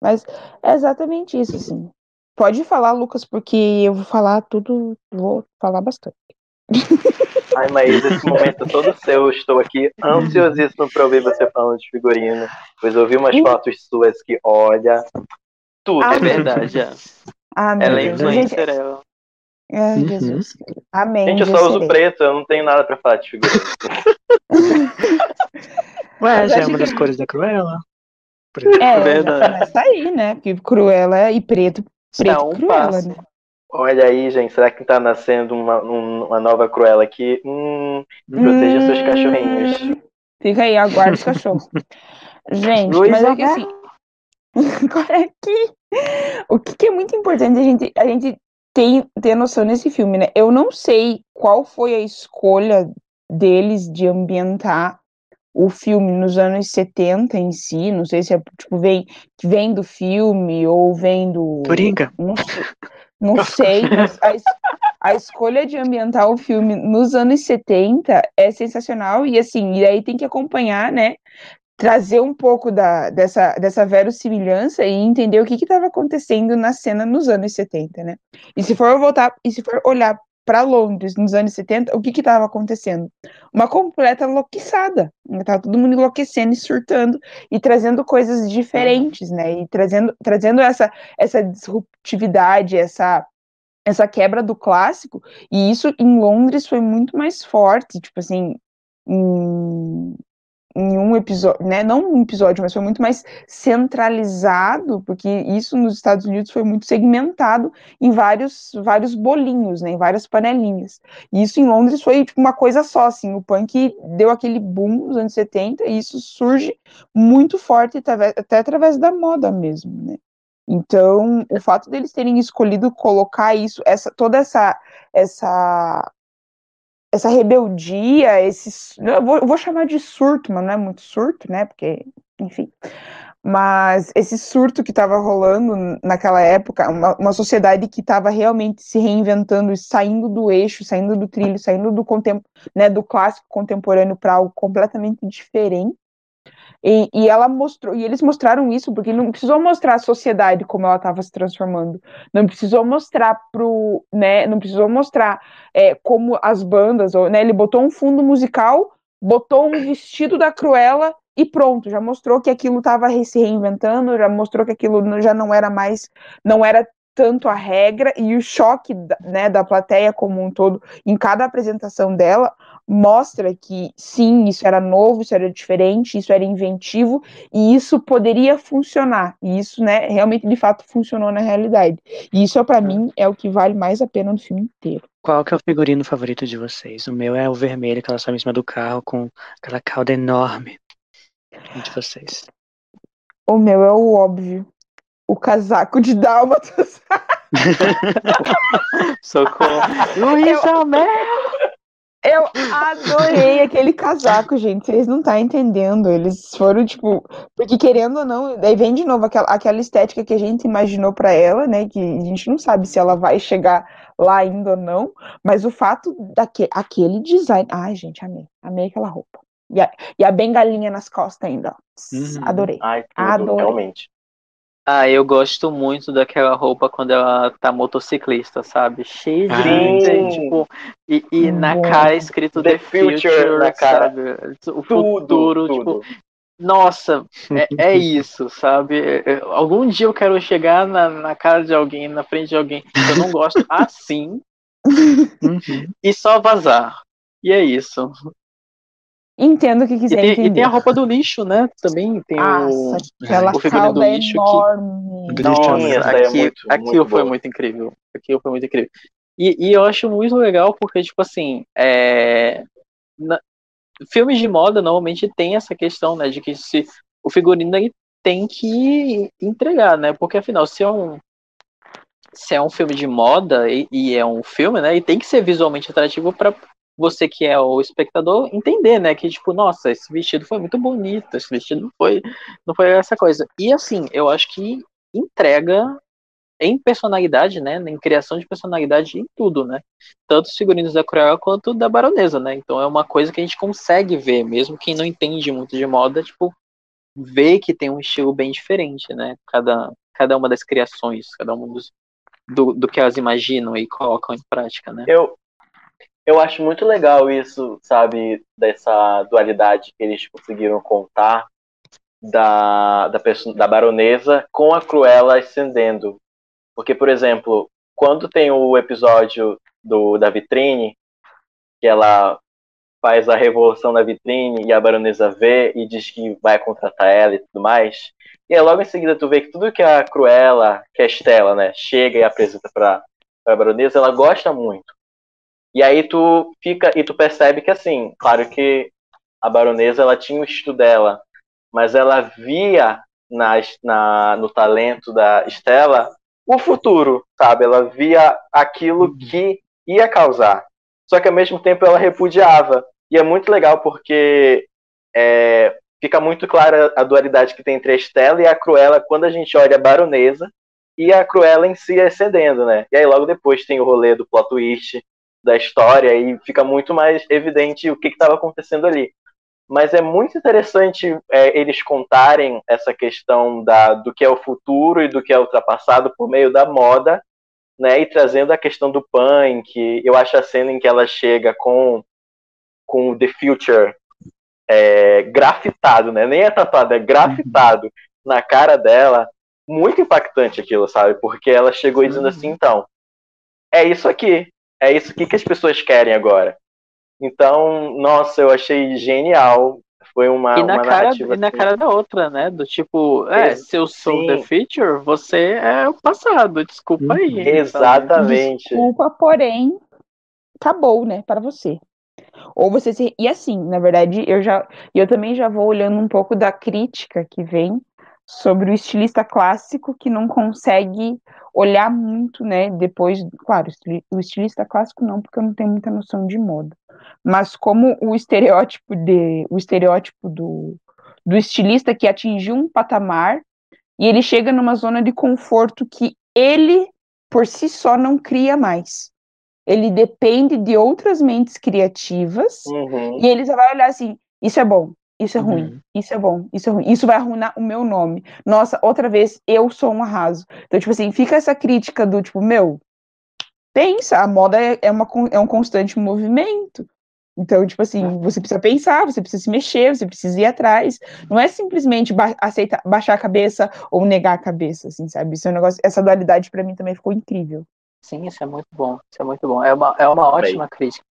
mas é exatamente isso, assim. Pode falar, Lucas, porque eu vou falar tudo, vou falar bastante. Ai, mas esse momento é todo seu. Eu estou aqui ansiosíssimo pra ouvir você falando de figurino. Pois eu vi umas fotos suas que, olha, tudo. Ah, É verdade, é. Ah, meu Ela é Deus. Influencer, ela. ai, Uhum. Jesus. Amém. Gente, eu só uso serei. preto, eu não tenho nada pra falar de figurino. Ué, já é uma que- das cores da Cruella. Por exemplo. É, Verdade. já começa aí, né? Porque Cruella e preto, preto um Cruella, passo. né? Olha aí, gente, será que tá nascendo uma, um- uma nova Cruella aqui? Hum, proteja seus Hum, cachorrinhos. Fica aí, aguarda os cachorros. Gente, Luiz mas é que assim, agora aqui, o que, que é muito importante a gente, a gente ter, ter noção nesse filme, né? Eu não sei qual foi a escolha deles de ambientar o filme nos anos 70 em si, não sei se é, tipo, vem, vem do filme ou vem do... Coringa. Não sei, não sei mas a, a escolha de ambientar o filme nos anos 70 é sensacional e assim, e aí tem que acompanhar, né? Trazer um pouco da, dessa, dessa verossimilhança e entender o que estava acontecendo na cena nos anos 70, né? E se for voltar, e se for olhar para Londres nos anos 70, o que estava acontecendo? Uma completa enlouquiçada. Tava todo mundo enlouquecendo e surtando e trazendo coisas diferentes, né? E trazendo, trazendo essa, essa disruptividade, essa essa quebra do clássico, e isso em Londres foi muito mais forte, tipo assim, em, em um episódio, né, não um episódio, mas foi muito mais centralizado, porque isso nos Estados Unidos foi muito segmentado em vários, vários bolinhos, né, em várias panelinhas. E isso em Londres foi tipo, uma coisa só, assim, o punk deu aquele boom nos anos 70 e isso surge muito forte até, através da moda mesmo, né. Então, o fato deles terem escolhido colocar isso, essa, toda essa, essa, essa rebeldia, esses, eu vou, eu vou chamar de surto, mas não é muito surto, né? Porque, enfim. Mas esse surto que estava rolando naquela época, uma, uma sociedade que estava realmente se reinventando, saindo do eixo, saindo do trilho, saindo do, contem né, do clássico contemporâneo para algo completamente diferente. E, e, ela mostrou, e eles mostraram isso porque não precisou mostrar a sociedade como ela estava se transformando, não precisou mostrar pro, né, não precisou mostrar é, como as bandas, ou, né, ele botou um fundo musical, botou um vestido da Cruella e pronto, já mostrou que aquilo estava se reinventando, já mostrou que aquilo já não era mais, não era tanto a regra e o choque né, da plateia como um todo em cada apresentação dela mostra que sim, isso era novo, isso era diferente, isso era inventivo e isso poderia funcionar. E isso, né, realmente de fato funcionou na realidade. E isso para mim é o que vale mais a pena no filme inteiro. Qual que é o figurino favorito de vocês? O meu é o vermelho que ela sobe em cima do carro com aquela cauda enorme. E de vocês? O meu é o óbvio. O casaco de dálmatas. Socorro. Luiz Alberto! Eu adorei aquele casaco, gente. Vocês não estão tá entendendo. Eles foram, tipo. Porque querendo ou não, daí vem de novo aquela, aquela estética que a gente imaginou para ela, né? Que a gente não sabe se ela vai chegar lá ainda ou não. Mas o fato daquele aquele design. Ai, gente, amei. Amei aquela roupa. E a, e a bengalinha nas costas ainda. Uhum. Adorei. Ai, tudo, Adorei. realmente. Ah, eu gosto muito daquela roupa quando ela tá motociclista, sabe? Cheia de glitter, tipo, e, e na Boa. cara escrito The The, future Future, na cara. sabe? O Tudo, futuro, tudo. tipo, nossa, é, é isso, sabe? É- é- Algum dia eu quero chegar na, na cara de alguém, na frente de alguém que eu não gosto assim Uhum. e só vazar. E é isso. Entendo o que E quiser tem, e tem a roupa do lixo, né? Também tem Nossa, o, aquela o figurino do calda lixo que- enorme. Do Nossa, lixo, essa daí é aqui, muito, aquilo muito foi boa. muito incrível. Aquilo foi muito incrível. E, e eu acho muito legal porque, tipo assim, é, na- filmes de moda normalmente tem essa questão, né, de que se o figurino ele tem que entregar, né? Porque afinal, se é um se é um filme de moda e, e é um filme, né, e tem que ser visualmente atrativo para você que é o espectador entender, né, que tipo, nossa, esse vestido foi muito bonito, esse vestido não foi não foi essa coisa. E assim, eu acho que entrega em personalidade, né, em criação de personalidade em tudo, né? Tanto os figurinos da Cruella quanto da Baronesa, né? Então é uma coisa que a gente consegue ver, mesmo quem não entende muito de moda, tipo, vê que tem um estilo bem diferente, né? Cada, cada uma das criações, cada um dos do, do que elas imaginam e colocam em prática, né? Eu, eu acho muito legal isso, sabe, dessa dualidade que eles conseguiram contar da, da, da baronesa com a Cruella ascendendo. Porque, por exemplo, quando tem o episódio do, da vitrine, que ela faz a revolução na vitrine e a baronesa vê e diz que vai contratar ela e tudo mais, e aí logo em seguida tu vê que tudo que a Cruella, que é a Estela, né, chega e apresenta pra, pra baronesa, ela gosta muito. E aí tu fica e tu percebe que assim, claro que a baronesa ela tinha o estudo dela, mas ela via na, na, no talento da Estela o futuro, sabe? Ela via aquilo que ia causar. Só que ao mesmo tempo ela repudiava. E é muito legal porque é, fica muito clara a dualidade que tem entre a Estela e a Cruella quando a gente olha a baronesa e a Cruella em si ascendendo, né? E aí logo depois tem o rolê do plot twist da história e fica muito mais evidente o que estava acontecendo ali. Mas é muito interessante é, eles contarem essa questão da, do que é o futuro e do que é ultrapassado por meio da moda, né? E trazendo a questão do punk. Eu acho a cena em que ela chega com, com The Future é, grafitado, né? Nem é tatuado, é grafitado na cara dela. Muito impactante aquilo, sabe? Porque ela chegou dizendo assim, então, é isso aqui. É isso aqui que as pessoas querem agora. Então, nossa, eu achei genial. Foi uma, E na, uma cara, narrativa e na assim, cara da outra, né? Do tipo, é, Ex- se eu sou sim. the future, você é o passado, desculpa aí. Exatamente. Desculpa, porém, acabou, né, para você. Ou você se... E assim, na verdade, eu já eu também já vou olhando um pouco da crítica que vem sobre o estilista clássico que não consegue olhar muito, né, depois, claro, o estilista clássico não, porque eu não tenho muita noção de moda. Mas como o estereótipo de o estereótipo do do estilista que atingiu um patamar e ele chega numa zona de conforto que ele por si só não cria mais. Ele depende de outras mentes criativas Uhum. e ele só vai olhar assim: isso é bom, isso é Uhum. ruim, isso é bom, isso é ruim, isso vai arruinar o meu nome. Nossa, outra vez eu sou um arraso. Então, tipo assim, fica essa crítica do tipo, meu, pensa, a moda é, é, uma, é um constante movimento. Então, tipo assim, você precisa pensar, você precisa se mexer, você precisa ir atrás. Não é simplesmente ba aceitar, baixar a cabeça ou negar a cabeça, assim, sabe? Isso é um negócio, essa dualidade pra mim também ficou incrível. Sim, isso é muito bom. Isso é muito bom. É uma, é uma ótima crítica.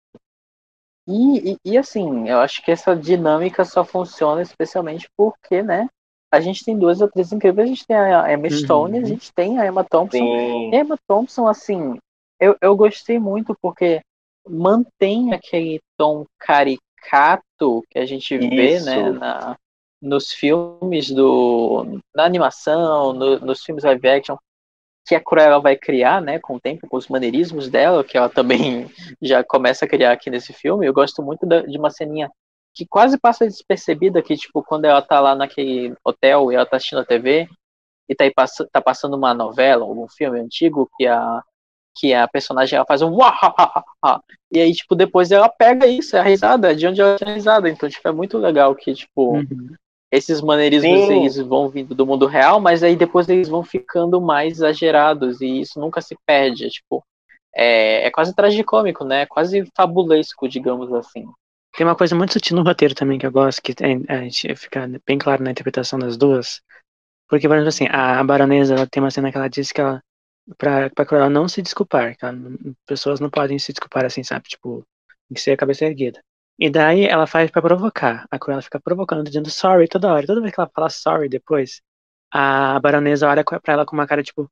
E, e, e, assim, eu acho que essa dinâmica só funciona especialmente porque, né? A gente tem duas atrizes incríveis. A gente tem a Emma Uhum. Stone e a gente tem a Emma Thompson. Sim. E a Emma Thompson, assim, eu, eu gostei muito porque mantém aquele tom caricato que a gente vê, Isso. né, na, nos filmes do. na animação, no- nos filmes live action, que a Cruella vai criar, né, com o tempo, com os maneirismos dela, que ela também já começa a criar aqui nesse filme. Eu gosto muito da- de uma ceninha que quase passa despercebida, que, tipo, quando ela tá lá naquele hotel e ela tá assistindo a TV, e tá, aí tá passando uma novela, algum filme antigo, que a, que a personagem ela faz um e aí, tipo, depois ela pega isso, é a risada, de onde ela tinha risada. Então, tipo, é muito legal que, tipo, Uhum. Esses maneirismos Sim. eles vão vindo do mundo real, mas aí depois eles vão ficando mais exagerados e isso nunca se perde. é, Tipo, é, é quase tragicômico, né? É quase fabulesco, digamos assim. Tem uma coisa muito sutil no roteiro também que eu gosto, que a gente fica bem claro na interpretação das duas. Porque, por exemplo, assim, a, a baronesa, ela tem uma cena que ela diz que ela, pra, pra Cruella não se desculpar, que ela pessoas não podem se desculpar assim, sabe? Tipo, tem que ser a cabeça erguida. E daí ela faz pra provocar. A Cruella fica provocando, dizendo sorry toda hora. Toda vez que ela fala sorry depois, a baronesa olha pra ela com uma cara tipo,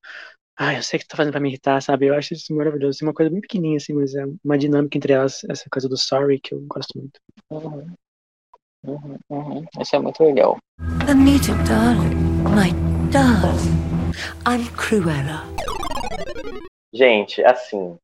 ah, eu sei que tu tá fazendo pra me irritar, sabe? Eu acho isso maravilhoso. Assim, uma coisa bem pequenininha, assim, mas é uma dinâmica entre elas, essa coisa do sorry que eu gosto muito. Uhum. Uhum, uhum. Isso é muito legal. Anita, darling, my darling, I'm Cruella. Gente, assim.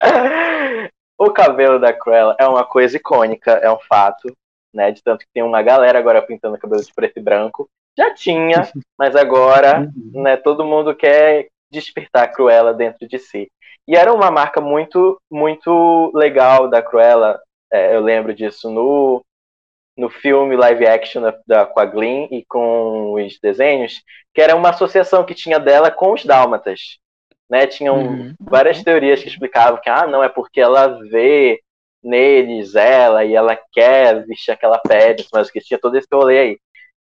o cabelo da Cruella é uma coisa icônica, é um fato, né? De tanto que tem uma galera agora pintando cabelo de preto e branco. Já tinha, mas agora, Uhum. né, todo mundo quer despertar a Cruella dentro de si. E era uma marca muito, muito legal da Cruella. é, eu lembro disso no, no filme live action da, da, com a e com os desenhos, que era uma associação que tinha dela com os dálmatas. Né? Tinham Uhum. várias teorias que explicavam que, ah, não, é porque ela vê neles ela e ela quer vestir aquela pele, mas que tinha todo esse rolê aí.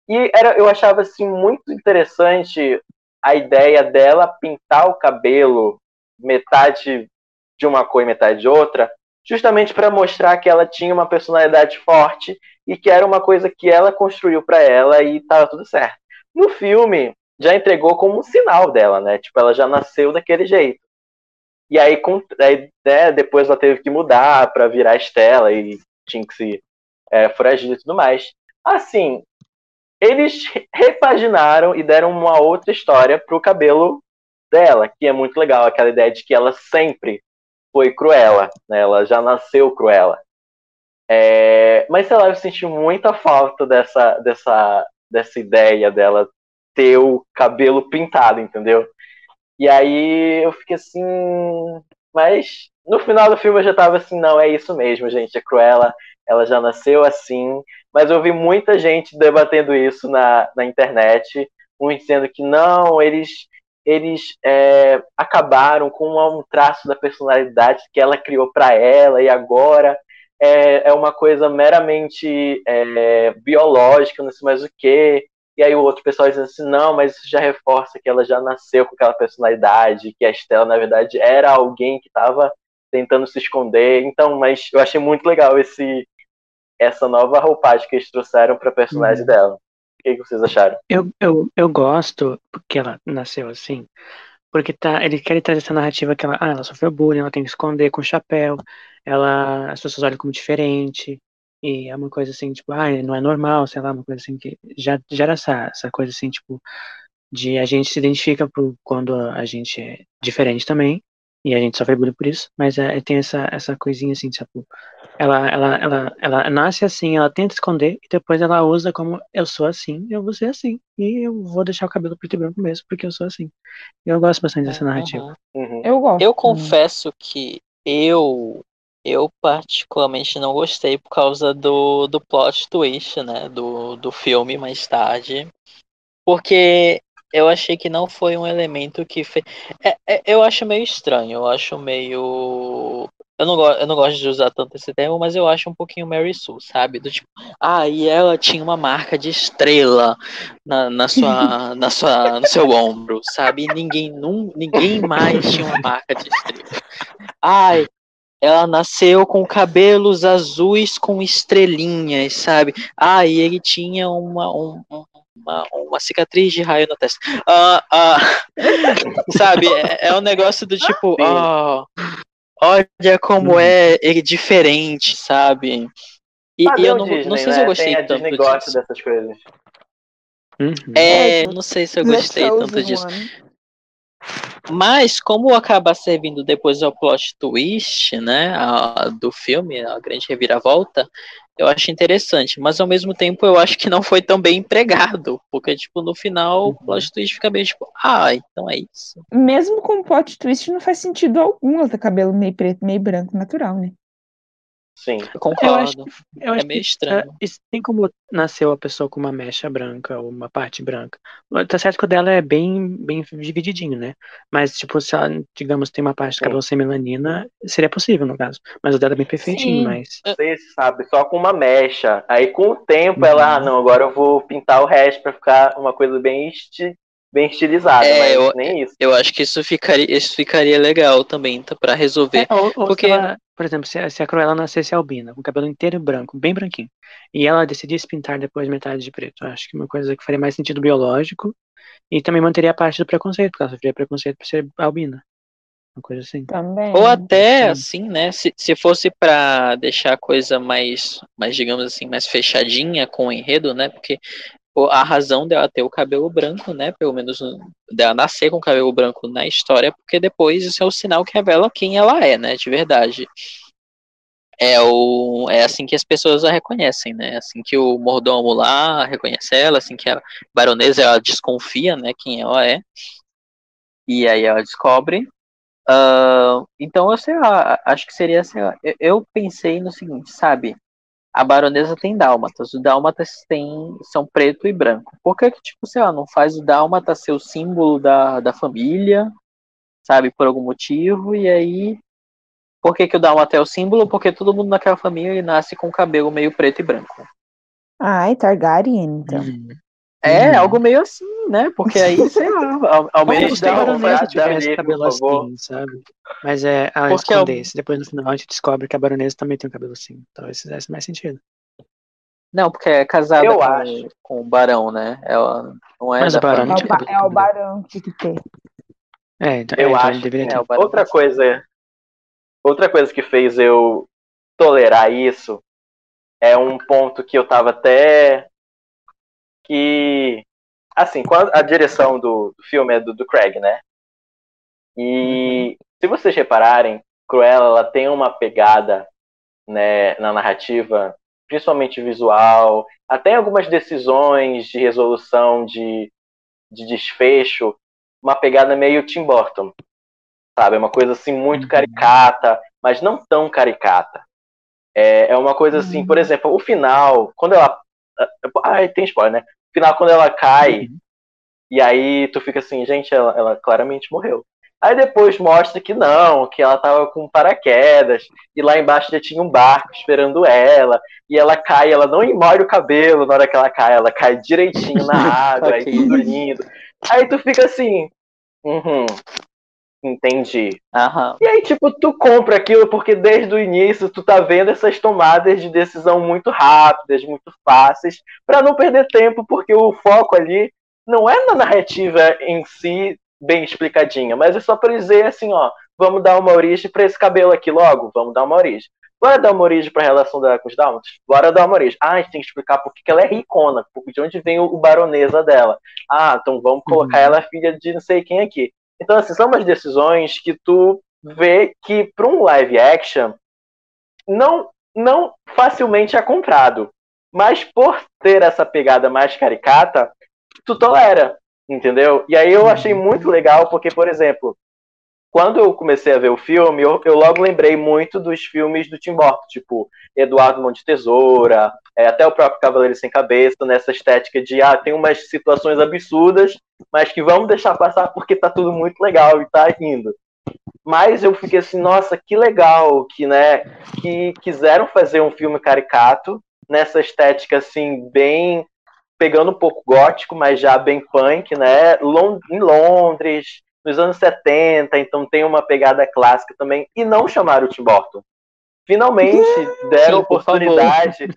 E era, eu achava assim muito interessante a ideia dela pintar o cabelo metade de uma cor e metade de outra, justamente para mostrar que ela tinha uma personalidade forte e que era uma coisa que ela construiu para ela e tava tudo certo. No filme, já entregou como um sinal dela, né? Tipo, ela já nasceu daquele jeito. E aí, com, aí né, depois ela teve que mudar para virar Estela e tinha que se é, e tudo mais. Assim, eles repaginaram e deram uma outra história pro cabelo dela, que é muito legal, aquela ideia de que ela sempre foi cruela, né? Ela já nasceu cruela. É, mas sei lá, eu senti muita falta dessa, dessa, dessa ideia dela ter o cabelo pintado, entendeu? E aí eu fiquei assim. Mas no final do filme eu já tava assim, não, é isso mesmo, gente. A Cruella, ela já nasceu assim. Mas eu vi muita gente debatendo isso na, na internet, uns dizendo que não, eles, eles é, acabaram com um traço da personalidade que ela criou para ela e agora é, é uma coisa meramente é, biológica, não sei mais o que. E aí o outro pessoal dizendo assim, não, mas isso já reforça que ela já nasceu com aquela personalidade, que a Estela, na verdade, era alguém que estava tentando se esconder. Então, mas eu achei muito legal esse essa nova roupagem que eles trouxeram para personagem Uhum. dela. O que, que vocês acharam? Eu, eu, eu gosto porque ela nasceu assim, porque tá, ele quer trazer essa narrativa que ela, ah, ela sofreu bullying, ela tem que esconder com chapéu, ela, as pessoas olham como diferente, e é uma coisa assim, tipo, ah, não é normal, sei lá, uma coisa assim que já gera essa, essa coisa assim, tipo, de a gente se identifica por, quando a gente é diferente também, e a gente sofre bullying por isso, mas é, tem essa, essa coisinha assim, tipo, ela, ela, ela, ela nasce assim, ela tenta esconder, e depois ela usa como eu sou assim, eu vou ser assim, e eu vou deixar o cabelo preto e branco mesmo, porque eu sou assim. Eu gosto bastante dessa narrativa. Uhum. Uhum. Eu gosto. Eu confesso que eu eu particularmente não gostei por causa do, do plot twist, né, do, do filme mais tarde, porque eu achei que não foi um elemento que fez. É, é, eu acho meio estranho, eu acho meio. Eu não, eu não gosto de usar tanto esse termo, mas eu acho um pouquinho Mary Sue, sabe? Do tipo, ah, e ela tinha uma marca de estrela na, na sua, na sua, no seu ombro, sabe? E ninguém, num, ninguém mais tinha uma marca de estrela. Ai, ela nasceu com cabelos azuis com estrelinhas, sabe? Ah, e ele tinha uma, um- um- uma, uma cicatriz de raio na testa. Ah, ah, sabe? É, é um negócio do tipo, ó, olha como Uhum. é ele diferente, sabe? E, e eu não, Disney, não sei né? se eu gostei Tem tanto disso. dessas coisas. Uhum. É, É, não sei se eu The gostei tanto disso. One. Mas como acaba servindo depois ao plot twist, né, a- do filme, a grande reviravolta, eu acho interessante. Mas ao mesmo tempo eu acho que não foi tão bem empregado, porque tipo no final o plot twist fica meio tipo, ah, então é isso. Mesmo com plot twist, não faz sentido algum ela ter cabelo meio preto, meio branco, natural, né? Sim. Eu concordo. Eu é acho meio que, estranho. ah, isso tem como nasceu a pessoa com uma mecha branca ou uma parte branca. Tá certo que o dela é bem, bem divididinho, né? Mas, tipo, se ela, digamos, tem uma parte de cabelo sem melanina, seria possível, no caso. Mas o dela é bem perfeitinho, Sim. mas. Você sabe, só com uma mecha. Aí com o tempo Uhum. ela, ah, não, agora eu vou pintar o resto pra ficar uma coisa bem, esti bem estilizada, É, mas eu- nem isso. Eu acho que isso ficaria, isso ficaria legal também, tá, para resolver. É, ou, ou Porque- se ela, por exemplo, se, a- se a Cruella nascesse albina, com o cabelo inteiro branco, bem branquinho, e ela decidisse pintar depois metade de preto, acho que é uma coisa que faria mais sentido biológico e também manteria a parte do preconceito, porque ela sofria preconceito por ser albina. Uma coisa assim. Também. Ou até, Sim. assim, né? Se, se fosse pra deixar a coisa mais, mais, digamos assim, mais fechadinha com o enredo, né? Porque a razão dela ter o cabelo branco, né? Pelo menos no- dela nascer com o cabelo branco na história, porque depois isso é o sinal que revela quem ela é, né? De verdade. É, o, é assim que as pessoas a reconhecem, né? Assim que o mordomo lá reconhece ela, assim que a baronesa ela desconfia, né? Quem ela é. E aí ela descobre. Ah, então, eu sei lá, acho que seria, sei lá, eu, eu pensei no seguinte, sabe? A baronesa tem dálmatas, os dálmatas tem, são preto e branco. Por que, que, tipo, sei lá, não faz o dálmata ser o símbolo da, da família, sabe, por algum motivo, e aí. Por que, que o dálmata é o símbolo? Porque todo mundo naquela família ele nasce com o cabelo meio preto e branco. Ai, Targaryen, então. Uhum. É, Uhum. algo meio assim, né? Porque aí, sei lá, ao, ao menos dá uma baronesa tivesse cabelo assim, sabe? Mas é a Porque é. Depois no final a gente descobre que a baronesa também tem um cabelo assim. Talvez fizesse mais sentido. Não, porque é casada Eu com, acho. com o barão, né? Ela não é Mas da o barão É não ba- cabelo é o barão que tem. É, então, Eu é, então acho ele deveria que ter. é, o barão. outra coisa, outra coisa que fez eu tolerar isso é um ponto que eu tava até que assim, a direção do, do filme é do, do Craig, né? E se vocês repararem, Cruella ela tem uma pegada né, na narrativa, principalmente visual, até em algumas decisões de resolução de, de desfecho, uma pegada meio Tim Burton, sabe? É uma coisa assim muito Uhum. caricata, mas não tão caricata. É, é uma coisa assim, por exemplo, o final, quando ela. Ai, tem spoiler, né? Final, quando ela cai, Uhum. e aí tu fica assim, gente, ela, ela claramente morreu. Aí depois mostra que não, que ela tava com paraquedas, e lá embaixo já tinha um barco esperando ela, e ela cai, ela não molha o cabelo na hora que ela cai, ela cai direitinho na água, aí tudo lindo. Aí tu fica assim, uhum, entendi. Aham. E aí, tipo, tu compra aquilo porque desde o início tu tá vendo essas tomadas de decisão muito rápidas, muito fáceis, pra não perder tempo, porque o foco ali não é na narrativa em si bem explicadinha, mas é só pra dizer assim, ó, vamos dar uma origem pra esse cabelo aqui logo, vamos dar uma origem. Bora dar uma origem pra relação dela com os dálmatas? Bora dar uma origem. Ah, a gente tem que explicar por que ela é ricona, de onde vem o, o baronesa dela. Ah, então vamos colocar Uhum. ela filha de não sei quem aqui. Então, assim, são umas decisões que tu vê que para um live action não, não facilmente é comprado. Mas por ter essa pegada mais caricata, tu tolera, entendeu? E aí eu achei muito legal, porque, por exemplo, quando eu comecei a ver o filme, eu, eu logo lembrei muito dos filmes do Tim Burton, tipo Eduardo de Tesoura, é, até o próprio Cavaleiro Sem Cabeça, nessa estética de, ah, tem umas situações absurdas, mas que vamos deixar passar porque tá tudo muito legal e tá indo. Mas eu fiquei assim, nossa, que legal que, né, que quiseram fazer um filme caricato nessa estética assim bem pegando um pouco gótico, mas já bem punk, né? Em Londres, nos anos 70, então tem uma pegada clássica também e não chamaram o Tim Burton. Finalmente deram Sim, oportunidade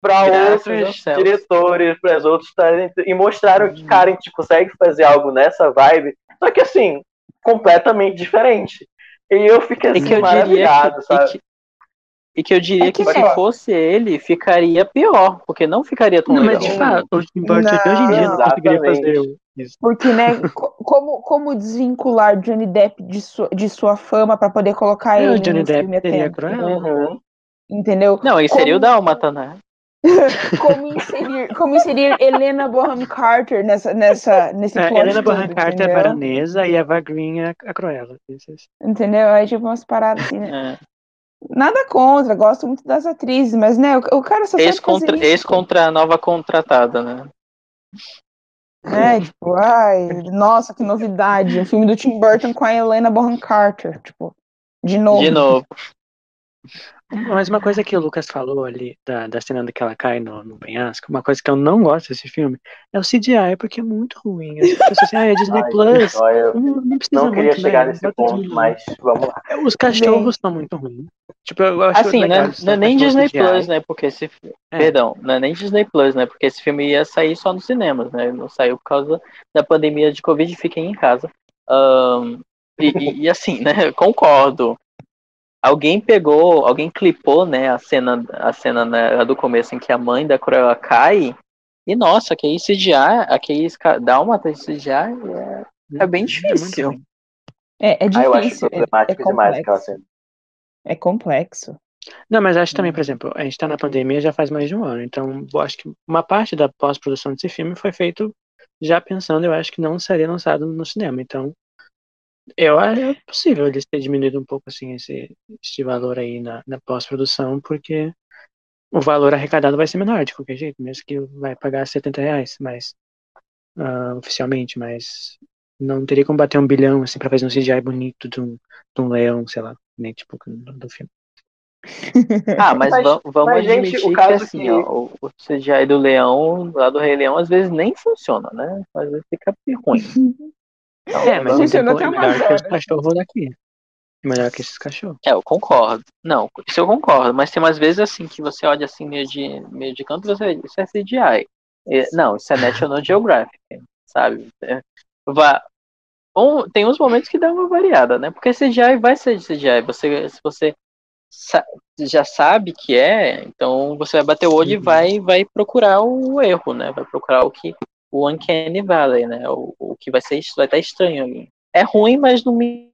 para outros diretores, para os outros talentos e mostraram que cara, a gente consegue fazer algo nessa vibe, só que assim, completamente diferente. E eu fiquei E assim que eu diria maravilhado, que, sabe? E que, eu diria É que que se é. fosse ele, ficaria pior, porque não ficaria tão Não, legal. mas de fato, o Tim Burton hoje em dia não conseguiria fazer isso. Porque, né, co- como, como desvincular Johnny Depp de sua, de sua fama pra poder colocar É, ele o Johnny no Depp filme a teria tempo, Cruella. Uhum. entendeu? Não, e seria o Como- Dálmata, né? Como inserir, como inserir Helena Bonham Carter nessa, nessa, nesse É, plot Helena Bonham Carter é a baronesa e a Eva Green é a Cruella. Isso, isso. Entendeu? Aí, tipo, umas paradas assim, né? É. Nada contra, gosto muito das atrizes, mas, né, o, o cara só Ex sabe fazer contra, isso. ex contra a nova contratada, né? É, tipo, ai, nossa, que novidade. O filme do Tim Burton com a Helena Bonham Carter, tipo, de novo. De novo. Mas uma coisa que o Lucas falou ali, da, da cena que ela cai no, no penhasco, uma coisa que eu não gosto desse filme é o CGI, porque é muito ruim. As pessoas assim, ah, é Disney Ai, Plus. olha, eu Não, não precisa não queria muito, chegar né? nesse Bota ponto, de- mas vamos lá. Os cachorros são muito ruins. Tipo, eu acho Assim, não é, eles não é nem Disney CGI. Plus, né? Porque esse. É. Perdão, não é nem Disney Plus, né? Porque esse filme ia sair só nos cinemas, né? Não saiu por causa da pandemia de Covid, fiquem em casa. Ahn, e, e- e assim, né? Concordo. Alguém pegou, alguém clipou, né, a cena, a cena né, do começo em que a mãe da Cruella cai. E nossa, aquele CGI, aquele dálmata de CGI é, é bem muito difícil. ruim. É, é Ah, eu acho difícil. é- problemático é, demais aquela complexo. cena. É complexo. Não, mas acho também, por exemplo, a gente tá na pandemia já faz mais de um ano, então eu acho que uma parte da pós-produção desse filme foi feito já pensando, eu acho que não seria lançado no cinema, então eu acho é possível eles terem diminuído um pouco assim esse, esse valor aí na, na pós-produção, porque o valor arrecadado vai ser menor de qualquer jeito, mesmo que vai pagar 70 reais, mas ah, oficialmente, mas não teria como bater um bilhão assim pra fazer um CGI bonito de um, de um leão, sei lá, nem tipo do, do filme. Ah, mas, Mas- va- vamos mas, gente, admitir o que caso assim, que- ó, o, o CGI do leão, lá do Rei Leão, às vezes nem funciona, né? Às vezes fica ruim. Então, É, mas até é melhor que os cachorros daqui. Melhor que esses cachorros. É, eu concordo. Não, isso eu concordo, mas tem umas vezes assim que você olha assim meio de, meio de canto e você vê, isso é CGI. E- não, isso é National Geographic, sabe? É, vá- um- tem uns momentos que dá uma variada, né? Porque CGI vai ser de CGI. Você, se você sa- já sabe que é, então você vai bater o olho e Uhum. vai, vai procurar o erro, né? Vai procurar o que o uncanny valley, né? O, o que vai ser vai estar estranho ali. É ruim, mas não me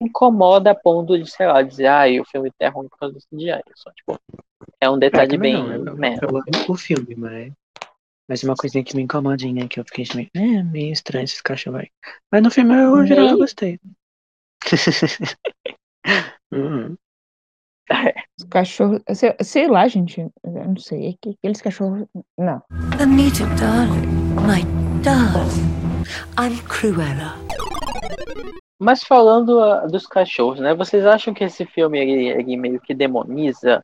incomoda a ponto de, sei lá, dizer, ah, o filme é ruim por causa do CGI. Só, tipo, é um É, detalhe também bem. não, né? o filme, mas. Mas uma coisinha que me incomodinha, que eu fiquei meio, é, meio estranho esses cachorros aí. Mas no filme eu, em geral, eu gostei. Uhum. Os cachorros. Sei, sei lá, gente. Eu não sei. É que aqueles cachorros. Não. Anita, darling, my darling, I'm Cruella. Mas falando ah, dos cachorros, né? Vocês acham que esse filme ele, ele meio que demoniza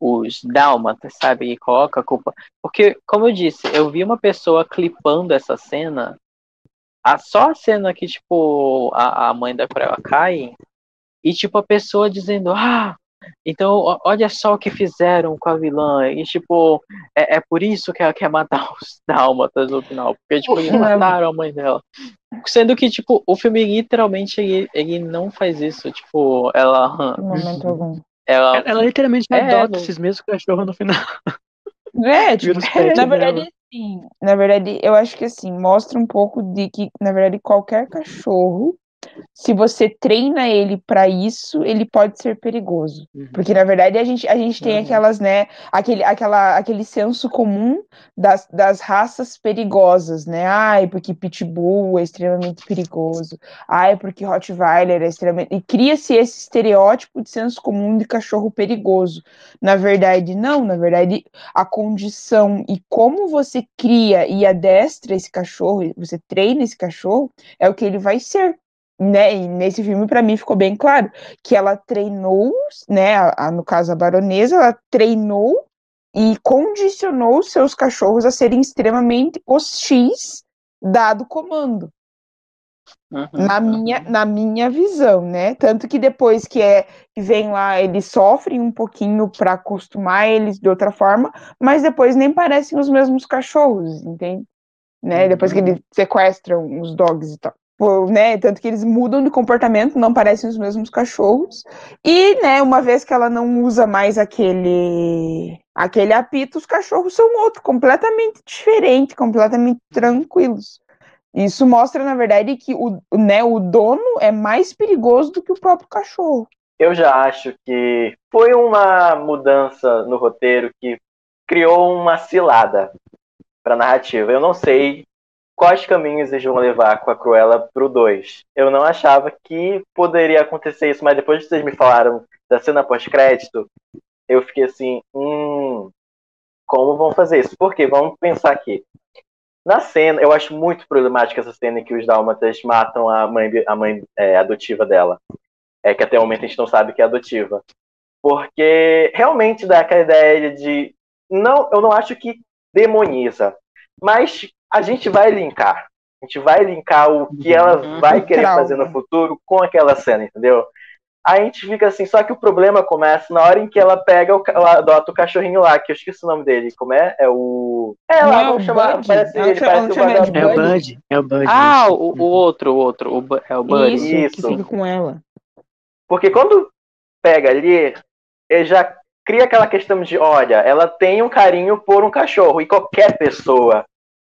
os dálmatas, sabe? E coloca a culpa. Porque, como eu disse, eu vi uma pessoa clipando essa cena. A, só a cena que, tipo, a, a mãe da Cruella cai. E, tipo, a pessoa dizendo, ah, então olha só o que fizeram com a vilã. E, tipo, é, é por isso que ela quer matar os dálmatas no final. Porque, tipo, eles Não. mataram a mãe dela. Sendo que, tipo, o filme literalmente ele, ele não faz isso. Tipo, ela. Em momento algum. Ela. Ela, literalmente É, adota esses mesmos cachorros no final. É, tipo, na verdade, sim. Na verdade, eu acho que assim, mostra um pouco de que, na verdade, qualquer cachorro, se você treina ele pra isso, ele pode ser perigoso. Uhum. Porque, na verdade, a gente, a gente tem Uhum. aquelas, né, aquele, aquela, aquele senso comum das, das raças perigosas, né? Ai, porque Pitbull é extremamente perigoso. Ai, porque Rottweiler é extremamente... E cria-se esse estereótipo de senso comum de cachorro perigoso. Na verdade, não. Na verdade, a condição e como você cria e adestra esse cachorro, você treina esse cachorro, é o que ele vai ser. Né? E nesse filme, para mim, ficou bem claro que ela treinou, né? a- a- no caso, a baronesa, ela treinou e condicionou seus cachorros a serem extremamente hostis, dado o comando Uhum, na uhum. minha, na minha visão, né? Tanto que depois que é que vem lá, eles sofrem um pouquinho para acostumar eles de outra forma, mas depois nem parecem os mesmos cachorros, entende? Né? Depois que eles sequestram os dogs e tal. Pô, né? Tanto que eles mudam de comportamento, não parecem os mesmos cachorros. E, né, uma vez que ela não usa mais aquele aquele apito, os cachorros são outro, completamente diferente, completamente tranquilos. Isso mostra, na verdade, que o, né, o dono é mais perigoso do que o próprio cachorro. Eu já acho que foi uma mudança no roteiro que criou uma cilada para narrativa. Eu não sei quais caminhos eles vão levar com a Cruella pro 2. Eu não achava que poderia acontecer isso, mas depois que vocês me falaram da cena pós-crédito, eu fiquei assim, hum, como vão fazer isso? Porque vamos pensar aqui. Na cena, eu acho muito problemática essa cena em que os dálmatas matam a mãe, a mãe é, adotiva dela. É que até o momento a gente não sabe que é adotiva. Porque realmente dá aquela ideia de. Não, eu não acho que demoniza, mas a gente vai linkar. A gente vai linkar o que ela Uhum. vai querer Trauma. fazer no futuro com aquela cena, entendeu? Aí a gente fica assim, só que o problema começa na hora em que ela pega, o, ela adota o cachorrinho lá, que eu esqueci o nome dele. Como é? É o. É lá, Não vamos chamar. Bud? Parece, Ela ele parece o de É o vagabundo. Bud. É o Bud. Ah, isso. o, o outro, o outro. O, é o Buddy. Isso, Isso. que fica com ela. Porque quando pega ali, ele já cria aquela questão de, olha, ela tem um carinho por um cachorro. E qualquer pessoa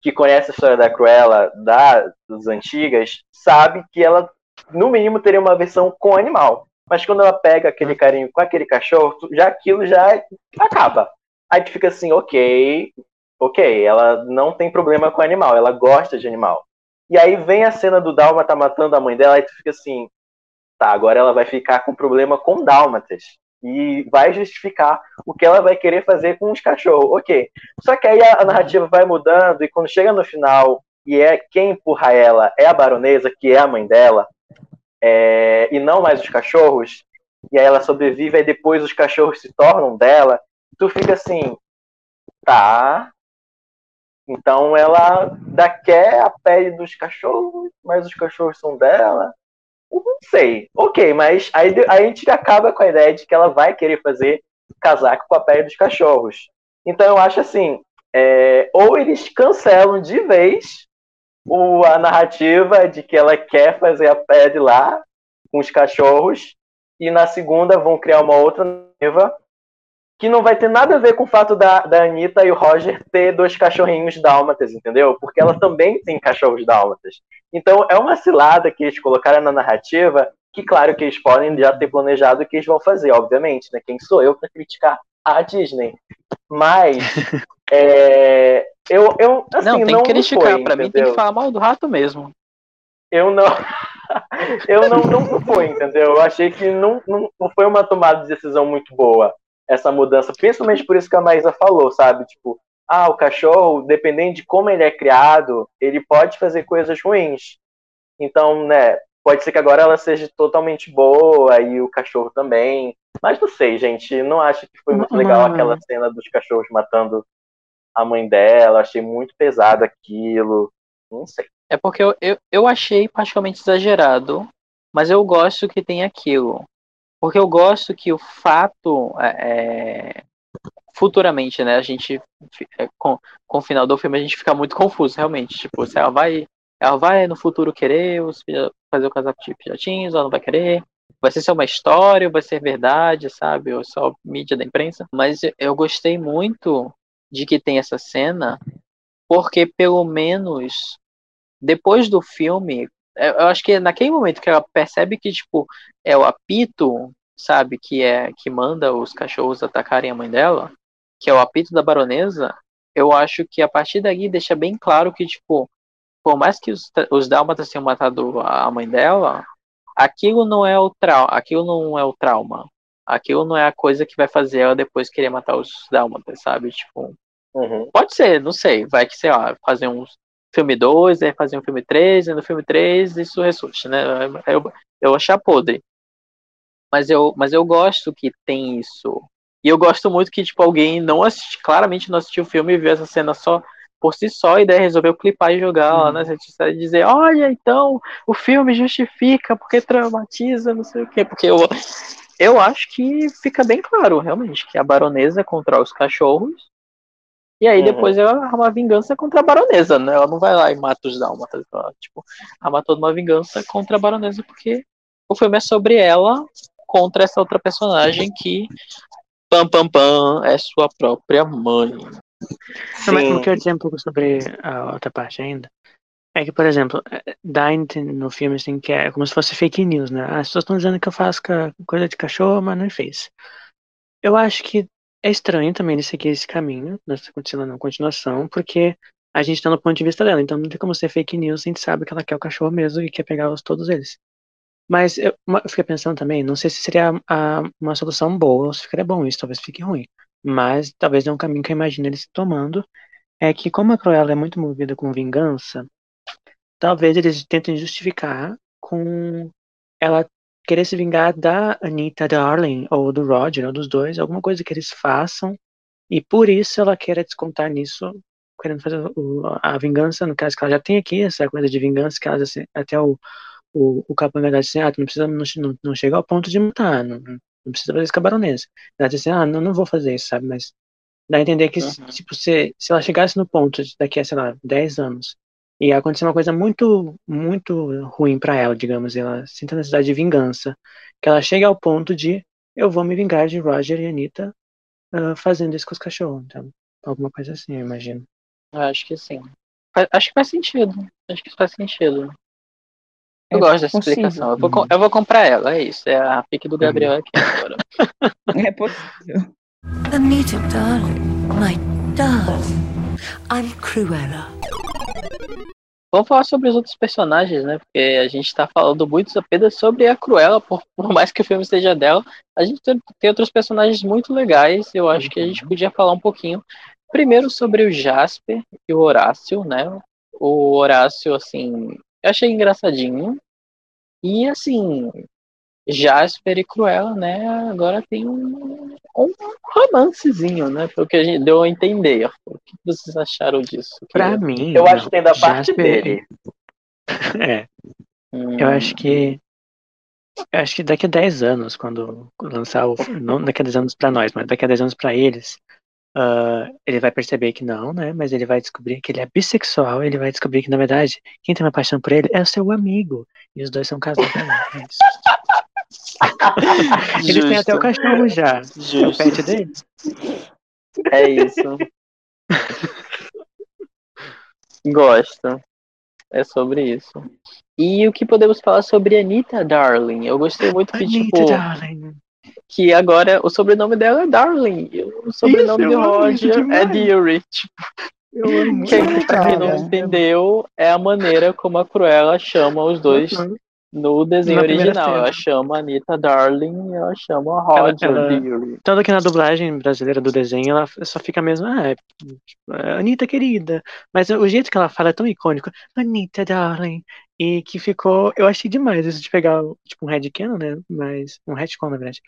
que conhece a história da Cruella, da, das antigas, sabe que ela, no mínimo, teria uma versão com animal. Mas quando ela pega aquele carinho com aquele cachorro, já aquilo já acaba. Aí tu fica assim, ok, ok, ela não tem problema com animal, ela gosta de animal. E aí vem a cena do Dálmata matando a mãe dela, aí tu fica assim, tá, agora ela vai ficar com problema com dálmatas. E vai justificar o que ela vai querer fazer com os cachorros. Ok. Só que aí a, narrativa vai mudando e quando chega no final e é quem empurra ela é a baronesa, que é a mãe dela, é, e não mais os cachorros, e aí ela sobrevive e depois os cachorros se tornam dela, tu fica assim, tá. Então ela dá quer a pele dos cachorros, mas os cachorros são dela. Não sei. Ok, mas aí, a gente acaba com a ideia de que ela vai querer fazer casaco com a pele dos cachorros. Então eu acho assim, é, ou eles cancelam de vez o, a narrativa de que ela quer fazer a pele lá com os cachorros, e na segunda vão criar uma outra narrativa que não vai ter nada a ver com o fato da, da Anitta e o Roger ter dois cachorrinhos dálmatas, entendeu? Porque ela também tem cachorros dálmatas. Então é uma cilada que eles colocaram na narrativa, que claro que eles podem já ter planejado o que eles vão fazer, obviamente, né? Quem sou eu para criticar a Disney? Mas é, eu, eu assim, não, tem não, que criticar. pra mim tem que falar mal do rato mesmo. eu não. eu não, não, não foi, entendeu? Eu achei que não, não, não foi uma tomada de decisão muito boa essa mudança, principalmente por isso que a Maísa falou, sabe? Tipo, ah, o cachorro, dependendo de como ele é criado, ele pode fazer coisas ruins. Então, né, pode ser que agora ela seja totalmente boa e o cachorro também. Mas não sei, gente, não acho que foi muito legal aquela cena dos cachorros matando a mãe dela, achei muito pesado aquilo. Não sei. É porque eu, eu, eu achei particularmente exagerado, mas eu gosto que tem aquilo. Porque eu gosto que o fato, é, é, futuramente, né, a gente, é, com, com o final do filme, a gente fica muito confuso, realmente. Tipo, se ela vai, ela vai no futuro querer os fazer o casaco de pijatinhos, ela não vai querer. Vai ser só uma história, vai ser verdade, sabe? Ou só mídia da imprensa. Mas eu gostei muito de que tem essa cena, porque pelo menos depois do filme, eu eu acho que naquele momento que ela percebe que, tipo, é o apito, sabe, que é que manda os cachorros atacarem a mãe dela, que é o apito da baronesa, eu acho que a partir daí deixa bem claro que, tipo, por mais que os, os dálmatas tenham matado a mãe dela, aquilo não é o trau aquilo não é o trauma. Aquilo não é a coisa que vai fazer ela depois querer matar os dálmatas, sabe? Tipo, Uhum. Pode ser, não sei. Vai que, sei lá, fazer um filme 2, aí fazer um filme 3, e no filme 3 isso ressurge, né? Eu, eu achar podre. Mas eu, mas eu gosto que tem isso. E eu gosto muito que, tipo, alguém não assisti, claramente não assistiu o filme e viu essa cena só por si só, e daí resolveu clipar e jogar lá nas redes sociais e dizer, olha, então, o filme justifica porque traumatiza, não sei o quê. Porque eu, eu acho que fica bem claro, realmente, que a baronesa controla os cachorros e aí Uhum. depois ela arma vingança contra a baronesa, né? Ela não vai lá e mata os dálmatas. Ela, tipo, arma toda uma vingança contra a baronesa, porque o filme é sobre ela contra essa outra personagem que, pam, pam, pam, é sua própria mãe. Não, mas o que eu ia dizer um pouco sobre a outra parte ainda é que, por exemplo, eh, dá no filme assim que é como se fosse fake news, né? As pessoas estão dizendo que eu faço coisa de cachorro, mas não fez. Eu acho que é estranho também ele seguir esse caminho, nessa continua- na continuação, porque a gente tá no ponto de vista dela, então não tem como ser fake news, a gente sabe que ela quer o cachorro mesmo e quer pegar os, todos eles. Mas eu, eu fiquei pensando também, não sei se seria a- uma solução boa ou se ficaria bom isso, talvez fique ruim. Mas talvez é um caminho que eu imagino eles tomando. É que como a Cruella é muito movida com vingança, talvez eles tentem justificar com ela querer se vingar da Anita Darling, ou do Roger, ou dos dois, alguma coisa que eles façam, e por isso ela quer descontar nisso, querendo fazer a vingança, no caso que ela já tem aqui, essa coisa de vingança, que ela, assim, até o, o, o capanga diz assim, ah, não precisa, não, não, não chega ao ponto de matar, não, não precisa fazer isso com a baronesa. Ela diz assim, ah, não, não vou fazer isso, sabe, mas dá a entender que, Uhum. tipo, se, se ela chegasse no ponto de daqui a, sei lá, 10 anos, ia acontecer uma coisa muito, muito ruim pra ela, digamos, e ela sinta a necessidade de vingança, que ela chegue ao ponto de, eu vou me vingar de Roger e Anitta ah, fazendo isso com os cachorros, então, alguma coisa assim, eu imagino. Eu acho que sim. Acho que faz sentido. Acho que faz sentido. Eu É gosto dessa possível. explicação. Eu vou, eu vou comprar ela, é isso. É a pique do Gabriel aqui agora. É possível. Anita, darling, my darling, I'm Cruella. Vamos falar sobre os outros personagens, né? Porque a gente tá falando muito apenas sobre a Cruella, por, por mais que o filme seja dela. A gente tem, tem outros personagens muito legais. Eu acho que a gente podia falar um pouquinho. Primeiro sobre o Jasper e o Horácio, né? O Horácio, assim, eu achei engraçadinho. E assim, Jasper e Cruella, né? Agora tem um, um romancezinho, né? Pelo que a gente deu a entender. O que vocês acharam disso? Pra mim, Eu não, acho que tem da parte dele. É, Hum, eu acho que eu acho que daqui a 10 anos, quando lançar o não daqui a 10 anos pra nós, mas daqui a 10 anos pra eles, ah, ele vai perceber que não, né? Mas ele vai descobrir que ele é bissexual, ele vai descobrir que, na verdade, quem tem uma paixão por ele é o seu amigo. E os dois são casados. Eles têm até o cachorro já. É o pet dele. É isso. Gosto. É sobre isso. E o que podemos falar sobre Anita Darling? Eu gostei muito que, Anitta, tipo, darling. que agora o sobrenome dela é Darling. E o sobrenome Isso, isso Roger é. Deary. Tipo, Eu amo. quem, pra quem não entendeu, é a maneira como a Cruella chama os dois no desenho Na original. Ela chama Anita Darling e ela chama Roger ela- Deary. Tanto que na dublagem brasileira do desenho, ela só fica mesmo, ah, é, tipo, é, Anitta querida. Mas o jeito que ela fala é tão icônico, Anitta, darling. E que ficou, eu achei demais isso de pegar, tipo, um headcanon, né? Mas, um retcon, na verdade.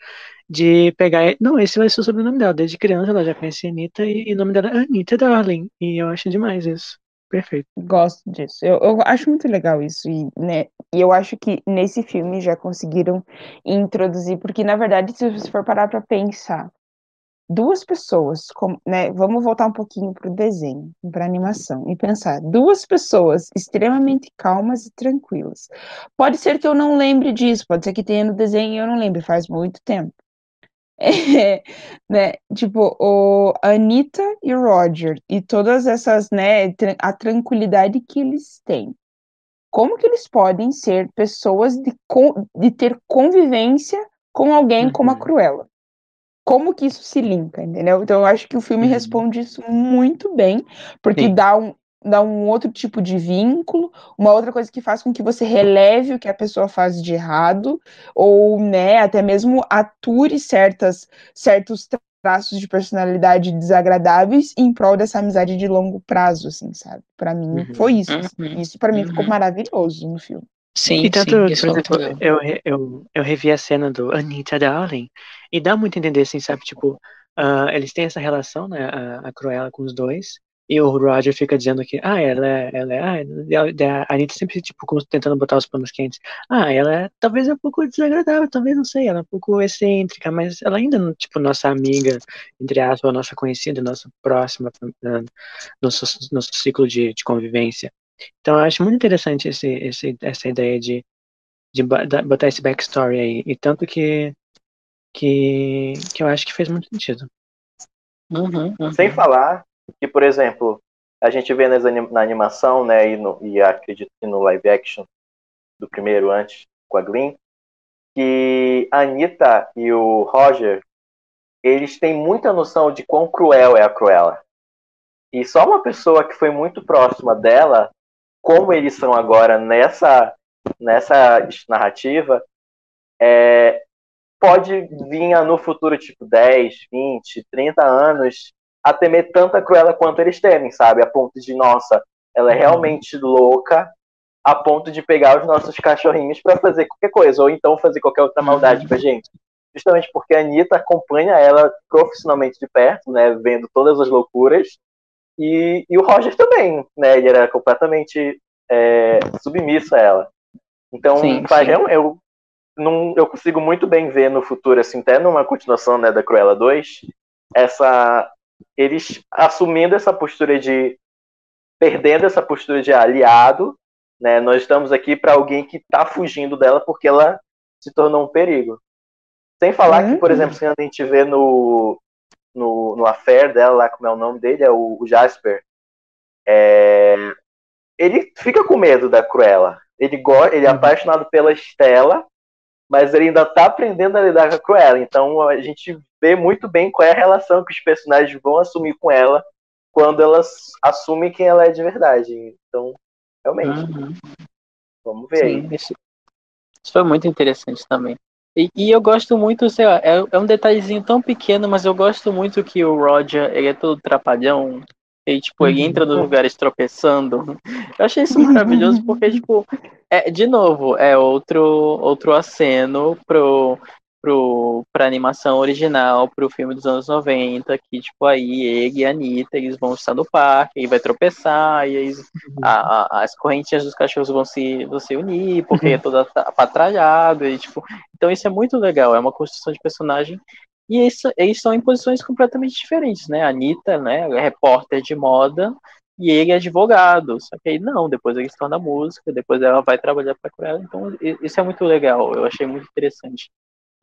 De pegar, não, esse vai ser o sobrenome dela. Desde criança ela já conhecia Anitta e, e o nome dela é Anitta, darling. E eu acho demais isso. Perfeito. Gosto disso. Eu, eu acho muito legal isso. E, né, e eu acho que nesse filme já conseguiram introduzir, porque na verdade, se você for parar pra pensar, duas pessoas, com- né, vamos voltar um pouquinho pro desenho, pra animação, e pensar, duas pessoas extremamente calmas e tranquilas. Pode ser que eu não lembre disso, pode ser que tenha no desenho e eu não lembre, faz muito tempo. É, né, tipo, o a Anitta e o Roger, e todas essas, né, a tranquilidade que eles têm. Como que eles podem ser pessoas de, de ter convivência com alguém como a Uhum. Cruella? Como que isso se linka, entendeu? Então, eu acho que o filme Uhum. responde isso muito bem, porque Sim. dá um, dá um outro tipo de vínculo, uma outra coisa que faz com que você releve o que a pessoa faz de errado, ou, né, até mesmo ature certas, certos traços de personalidade desagradáveis em prol dessa amizade de longo prazo, assim, sabe? Pra mim Uhum. foi isso. assim. Uhum. Isso pra mim ficou Uhum. maravilhoso no filme. Sim, E tanto, sim, por é exemplo, eu, eu, eu revi a cena do Anitta Darling e dá muito a entender, assim, sabe? Tipo, ah, eles têm essa relação, né? A, a Cruella com os dois. E o Roger fica dizendo que, ah, ela é, ela é, ah, a- e a Anitta sempre, tipo, como tentando botar os panos quentes. Ah, ela é, talvez é um pouco desagradável, talvez, não sei, ela é um pouco excêntrica, mas ela ainda, não, tipo, nossa amiga, entre aspas, nossa conhecida, nossa próxima, ah, nosso, nosso ciclo de, de convivência. Então, eu acho muito interessante esse, esse, essa ideia de de botar esse backstory aí. E tanto que, que, que eu acho que fez muito sentido. Uhum, uhum. Sem falar que, por exemplo, a gente vê anim- na animação, né, e, no, e acredito que no live action do primeiro antes, com a Glenn, que a Anitta e o Roger, eles têm muita noção de quão cruel é a Cruella. E só uma pessoa que foi muito próxima dela, como eles são agora nessa, nessa narrativa, é, pode vir no futuro, tipo, 10, 20, 30 anos, a temer tanta Cruella quanto eles temem, sabe? A ponto de, nossa, ela é realmente louca a ponto de pegar os nossos cachorrinhos para fazer qualquer coisa, ou então fazer qualquer outra maldade com a gente. Justamente porque a Anitta acompanha ela profissionalmente de perto, né, vendo todas as loucuras, e, e o Roger também, né, ele era completamente é, submisso a ela. Então, Sim, faz- sim. eu, eu, não, eu consigo muito bem ver no futuro, assim, até numa continuação né, da Cruella 2, essa, eles assumindo essa postura de. perdendo essa postura de aliado, né? Nós estamos aqui para alguém que está fugindo dela porque ela se tornou um perigo. Sem falar que, por Uhum. exemplo, se a gente vê no, no, no affair dela, lá como é o nome dele, é o, o Jasper, é, ele fica com medo da Cruella. Ele, go, ele é apaixonado pela Estela, mas ele ainda tá aprendendo a lidar com a Cruella. Então a gente vê muito bem qual é a relação que os personagens vão assumir com ela quando elas assumem quem ela é de verdade. Então, realmente, Uhum. vamos ver aí. Sim, isso, isso foi muito interessante também. E, e eu gosto muito, sei lá, é, é um detalhezinho tão pequeno, mas eu gosto muito que o Roger, ele é todo trapalhão, e tipo, ele entra nos lugares tropeçando. Eu achei isso maravilhoso porque, tipo, é, de novo, é outro, outro aceno pro, pro, pra animação original, pro filme dos anos 90, que, tipo, aí ele e a Anitta, eles vão estar no parque, ele vai tropeçar, e a- a- as correntinhas dos cachorros vão se, vão se unir, porque é todo atra- apatralhado, e, tipo, então isso é muito legal, é uma construção de personagem, e eles, eles estão em posições completamente diferentes, né, a Anitta, né, ela é repórter de moda, e ele é advogado, só que aí não, depois ele se torna música, depois ela vai trabalhar para Cruella, então isso é muito legal, eu achei muito interessante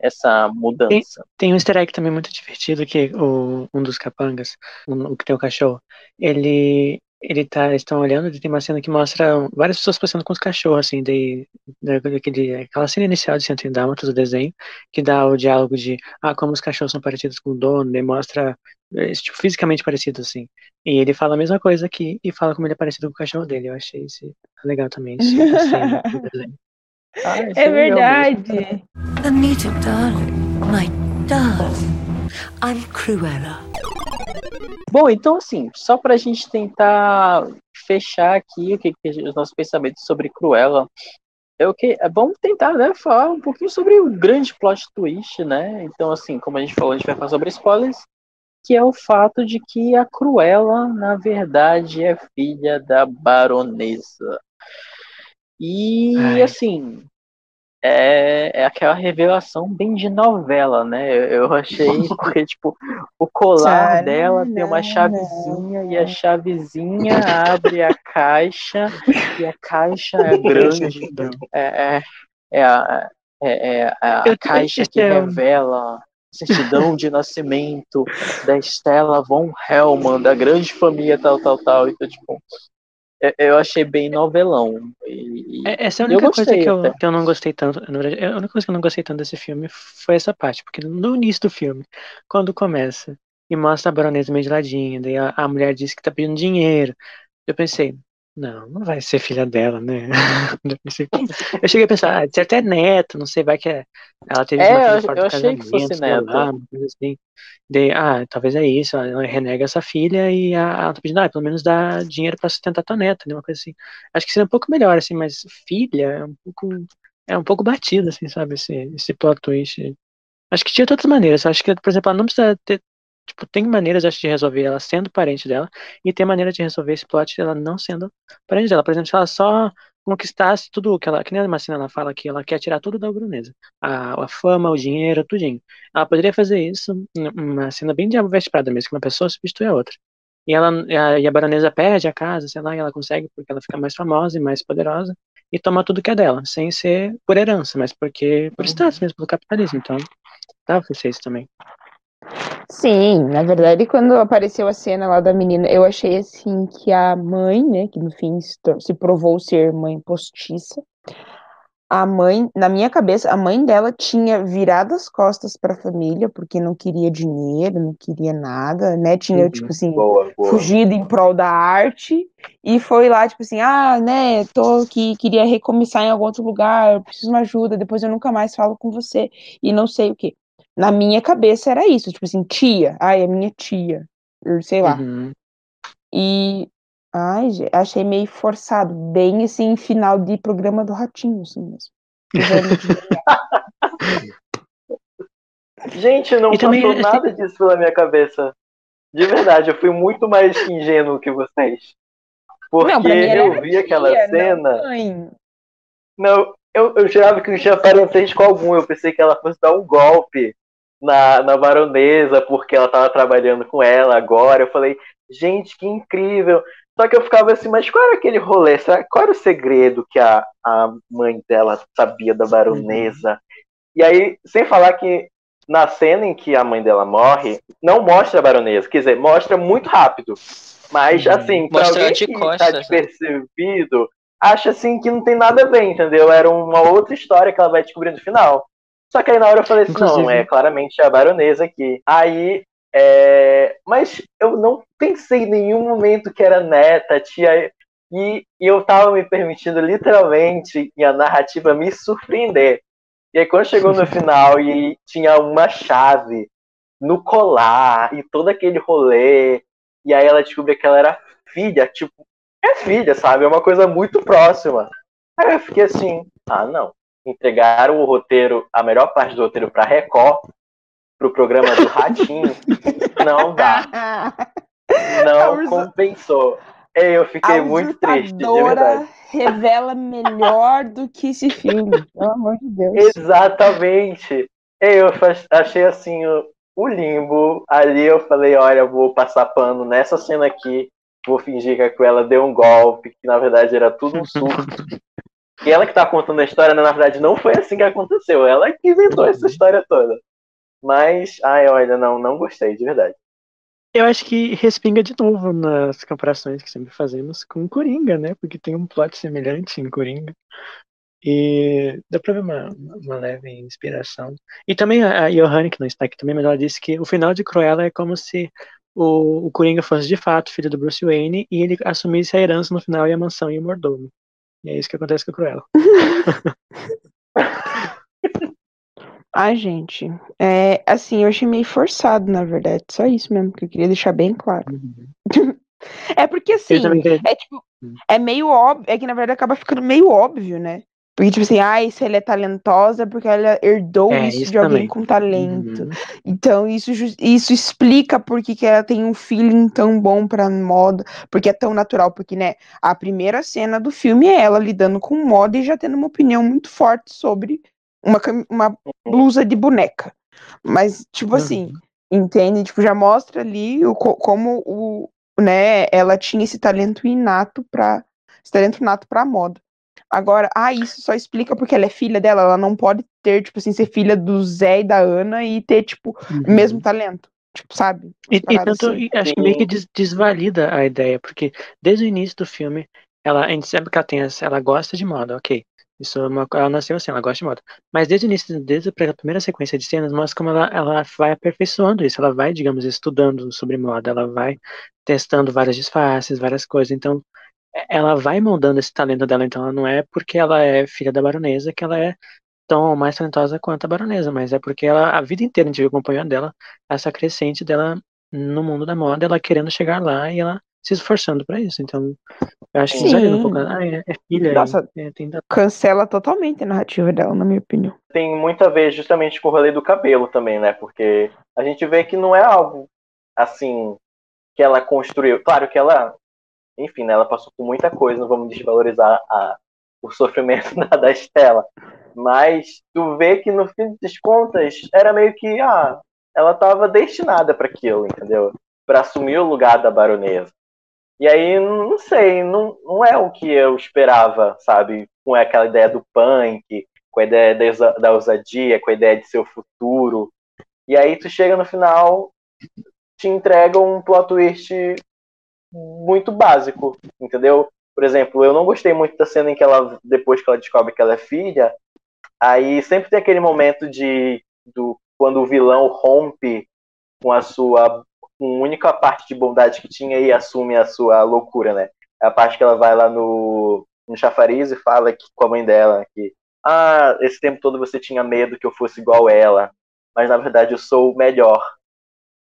essa mudança. Tem um easter egg também muito divertido que o, um dos capangas, um- o que tem o cachorro, ele ele tá, eles estão olhando e tem uma cena que mostra várias pessoas passando com os cachorros, assim, de, da- daquele, aquela cena inicial de 101 Dálmatas do desenho, que dá o diálogo de, ah, como os cachorros são parecidos com o dono, daí mostra, eh, tipo, fisicamente parecido, assim. E ele fala a mesma coisa aqui e fala como ele é parecido com o cachorro dele. Eu achei isso legal também, do desenho. Ah, É verdade. Anita, darling, my darling, I'm Cruella. Bom, então assim, só pra gente tentar fechar aqui o que, que os nossos pensamentos sobre Cruella, é o que é bom tentar, né, falar um pouquinho sobre o grande plot twist, né? Então assim, como a gente falou, a gente vai falar sobre spoilers, que é o fato de que a Cruella, na verdade, é filha da baronesa. E Ai. assim, é, é aquela revelação bem de novela, né? Eu, eu achei, porque, tipo, o colar Tcharam, dela tem uma não, chavezinha e a chavezinha abre a caixa e a caixa é grande. É, é, é a, é, é a Eu- caixa que revela a certidão de nascimento da Stella von Hellman, da grande família tal, tal, tal. Então, tipo, eu, eu achei bem novelão. E, e- É, Essa é a única coisa gostei que eu, até. que eu não gostei tanto. A única coisa que eu não gostei tanto desse filme foi essa parte, porque no início do filme, quando começa e mostra a baronesa meio de ladinho, daí a, a mulher diz que tá pedindo dinheiro, eu pensei, não, não vai ser filha dela, né? Eu, eu cheguei a pensar, ah, de certo é neto, não sei, vai que é, ela teve É, uma filha eu- fora eu do achei que fosse lá, neto. uma coisa assim. Daí, ah, talvez é isso, ela renega essa filha e a, ela tá pedindo, ah, pelo menos dá dinheiro pra sustentar tua neta, né? Uma coisa assim. Acho que seria um pouco melhor, assim, mas filha é um pouco, é um pouco batido, assim, sabe, esse, esse plot twist. Acho que tinha de outras maneiras. Acho que, por exemplo, ela não precisa ter. Tipo, tem maneiras, acho, de resolver ela sendo parente dela, e tem maneira de resolver esse plot dela não sendo parente dela. Por exemplo, se ela só conquistasse tudo que ela. Que nem a Marcina ela fala que ela quer tirar tudo da Brunesa. A, a fama, o dinheiro, tudinho. Ela poderia fazer isso numa cena bem diabo veste Prada mesmo, que uma pessoa substitui a outra. E, ela, e a, e a baronesa perde a casa, sei lá, e ela consegue porque ela fica mais famosa e mais poderosa e toma tudo que é dela, sem ser por herança, mas porque por status mesmo, pelo capitalismo. Então, dá pra ser isso também. Sim, na verdade, quando apareceu a cena lá da menina, eu achei assim que a mãe, né, que no fim se provou ser mãe postiça, a mãe, na minha cabeça, a mãe dela tinha virado as costas para a família porque não queria dinheiro, não queria nada, né? Tinha Uhum. tipo assim, Boa, boa. fugido em prol da arte e foi lá, tipo assim, ah, né, tô aqui, queria recomeçar em algum outro lugar, eu preciso de uma ajuda, depois eu nunca mais falo com você e não sei o quê. Na minha cabeça era isso, tipo assim, tia, ai, é minha tia, sei lá. Uhum. E Ai, gente, achei meio forçado. Bem assim, final de programa do Ratinho, assim mesmo. De- Gente, não E passou nada disso pela minha cabeça. De verdade, eu fui muito mais ingênuo que vocês. Porque Não, eu vi aquela tia, não cena. mãe. Não, eu, eu jurava que não tinha parentesco algum. Eu pensei que ela fosse dar um golpe na, na baronesa, porque ela tava trabalhando com ela agora. Eu falei, gente, que incrível. Só que eu ficava assim, mas qual era aquele rolê? Será- Qual era o segredo que a, a mãe dela sabia da baronesa? E aí, sem falar que na cena em que a mãe dela morre, não mostra a baronesa. Quer dizer, mostra muito rápido. Mas, Uhum. assim, pra Mostra ela alguém de que costas, tá né? despercebido, acha assim que não tem nada a ver, entendeu? Era uma outra história que ela vai descobrir no final. Só que aí na hora eu falei assim, não, Inclusive- é claramente a baronesa aqui. Aí, é... mas eu não pensei em nenhum momento que era neta, tia, e, e eu tava me permitindo literalmente em a narrativa me surpreender. E aí quando chegou no final e tinha uma chave no colar e todo aquele rolê, e aí ela descobriu que ela era filha, tipo, é filha, sabe? É uma coisa muito próxima. Aí eu fiquei assim, ah, não. Entregaram o roteiro, a melhor parte do roteiro pra Record, pro programa do Ratinho. não dá. Não compensou. Eu fiquei muito triste, de verdade. revela melhor do que esse filme. Pelo amor de Deus. Exatamente. Eu achei assim o, o limbo. Ali eu falei, olha, vou passar pano nessa cena aqui. Vou fingir que a Cruella deu um golpe, que na verdade era tudo um surto. E ela que tá contando a história, né, na verdade, não foi assim que aconteceu. Ela que inventou essa história toda. Mas, ai, olha, não, não gostei, de verdade. Eu acho que respinga de novo nas comparações que sempre fazemos com Coringa, né? Porque tem um plot semelhante em Coringa. E dá pra ver uma, uma leve inspiração. E também a a Johanne, que não está aqui também, mas ela disse que o final de Cruella é como se o, o Coringa fosse de fato filho do Bruce Wayne e ele assumisse a herança no final e a mansão e o mordomo. E é isso que acontece com a Cruella. Ai, gente. É, assim, eu achei meio forçado, na verdade. Só isso mesmo que eu queria deixar bem claro. É porque, assim, é tipo, Hum. é meio óbvio, é que na verdade acaba ficando meio óbvio, né? Porque, tipo assim, ah, se ela é talentosa, porque ela herdou É, isso isso de alguém também. com talento. Uhum. Então, isso, isso explica por que que ela tem um feeling tão bom pra moda, porque é tão natural, porque, né, a primeira cena do filme é ela lidando com moda e já tendo uma opinião muito forte sobre uma, uma blusa de boneca. Mas, tipo assim, entende? Tipo, já mostra ali o, co- como o, né, ela tinha esse talento inato para esse talento inato para moda. Agora, ah, isso só explica porque ela é filha dela, ela não pode ter, tipo assim, ser filha do Zé e da Ana e ter, tipo, o mesmo talento. Tipo, sabe? E, e tanto, assim. acho que meio que des- desvalida a ideia, porque desde o início do filme, ela, a gente sabe que ela tem, essa- ela gosta de moda, ok. Isso é uma, ela nasceu assim, ela gosta de moda. Mas desde o início, desde a primeira sequência de cenas, mostra como ela, ela vai aperfeiçoando isso, ela vai, digamos, estudando sobre moda, ela vai testando vários disfarces, várias coisas. Então, ela vai moldando esse talento dela. Então, ela não é porque ela é filha da baronesa que ela é tão mais talentosa quanto a baronesa, mas é porque ela, a vida inteira a gente viu acompanhando dela, essa crescente dela no mundo da moda, ela querendo chegar lá e ela se esforçando pra isso. Então, eu acho que exagera um pouco. Ah, é, é filha. Nossa. é, tem da- Cancela totalmente a narrativa dela, na minha opinião. Tem muito a ver justamente com o rolê do cabelo também, né? Porque a gente vê que não é algo assim que ela construiu. Claro que ela, enfim, né, ela passou por muita coisa, não vamos desvalorizar a, o sofrimento da, da Estela. Mas tu vê que no fim das contas era meio que, ah, ela estava destinada para aquilo, entendeu? Para assumir o lugar da baronesa. E aí, não sei, não, não é o que eu esperava, sabe? Com aquela ideia do punk, com a ideia da, da ousadia, com a ideia de seu futuro. E aí tu chega no final, te entrega um plot twist muito básico, entendeu? Por exemplo, eu não gostei muito da cena em que ela, depois que ela descobre que ela é filha, aí sempre tem aquele momento de do, quando o vilão rompe com a sua com a única parte de bondade que tinha e assume a sua loucura, né? É a parte que ela vai lá no, no chafariz e fala que, com a mãe dela que ah, esse tempo todo você tinha medo que eu fosse igual ela, mas na verdade eu sou melhor.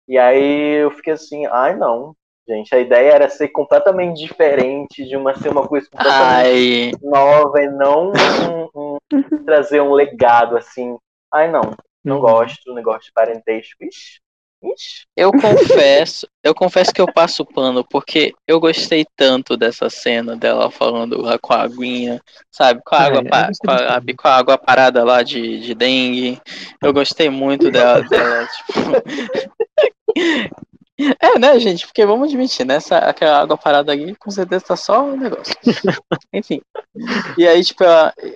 E aí eu fiquei assim, ai não, gente. A ideia era ser completamente diferente, de uma ser uma coisa completamente Ai, nova e não um- um- trazer um legado assim. Ai, não. Não Uhum. gosto do negócio de parentesco. Ixi. Ixi. eu confesso, eu confesso que eu passo pano, porque eu gostei tanto dessa cena dela falando lá com a aguinha, sabe? Com a Ah, água, eu pa- com a, com a água parada lá de, de dengue. Eu gostei muito dela, dela tipo. É, né, gente? Porque vamos admitir, né? Essa, aquela água parada ali, com certeza tá só um negócio. Enfim. E aí, tipo,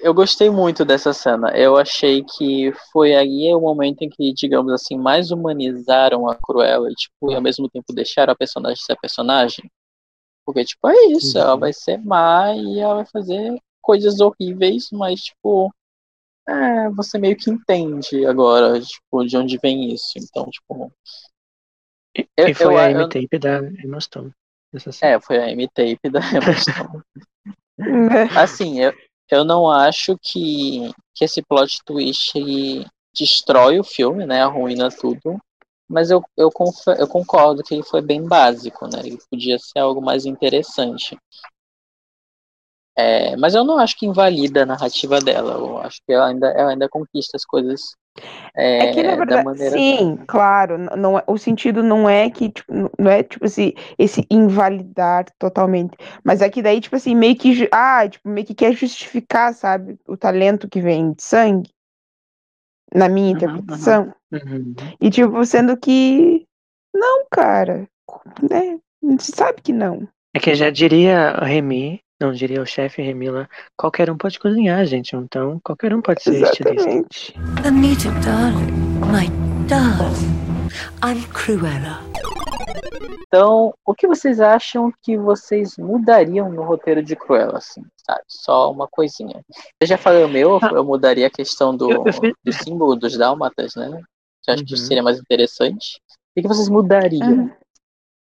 eu, gostei muito dessa cena. Eu achei que foi aí o momento em que, digamos assim, mais humanizaram a Cruella e, tipo, e ao mesmo tempo deixaram a personagem ser a personagem. Porque, tipo, é isso, ela Uhum. vai ser má e ela vai fazer coisas horríveis, mas, tipo, é, você meio que entende agora, tipo, de onde vem isso. Então, tipo. Eu- E foi eu- a eu- M-Tape da Emma Stone. É, foi a M-Tape da Emma Stone. Né? Assim, eu, eu não acho que, que esse plot twist destrói o filme, né? Arruína tudo. Mas eu, eu, confe- eu concordo que ele foi bem básico, né? Ele podia ser algo mais interessante. É, mas eu não acho que invalida a narrativa dela. Eu acho que ela ainda, ela ainda conquista as coisas é, É que, na da verdade, maneira sim, claro, não, é- o sentido não é que, tipo, não é, tipo assim, esse invalidar totalmente, mas é que daí, tipo assim, meio que, ah, tipo, meio que quer justificar, sabe, o talento que vem de sangue, na minha Uhum, interpretação, Uhum. e, tipo, sendo que, não, cara, né, a gente sabe que não. É que já diria Remy, não diria o chefe Remy lá, qualquer um pode cozinhar, gente. Então qualquer um pode ser estilista. Exatamente. Anita, darling, my darling, I'm Cruella. Então, o que vocês acham que vocês mudariam no roteiro de Cruella, assim, sabe? Só uma coisinha. Eu já falei o meu, Ah. eu mudaria a questão do, Eu- eu fiz- do símbolo dos dálmatas, né? Que eu acho que Uhum. seria mais interessante. O que vocês mudariam? Uhum.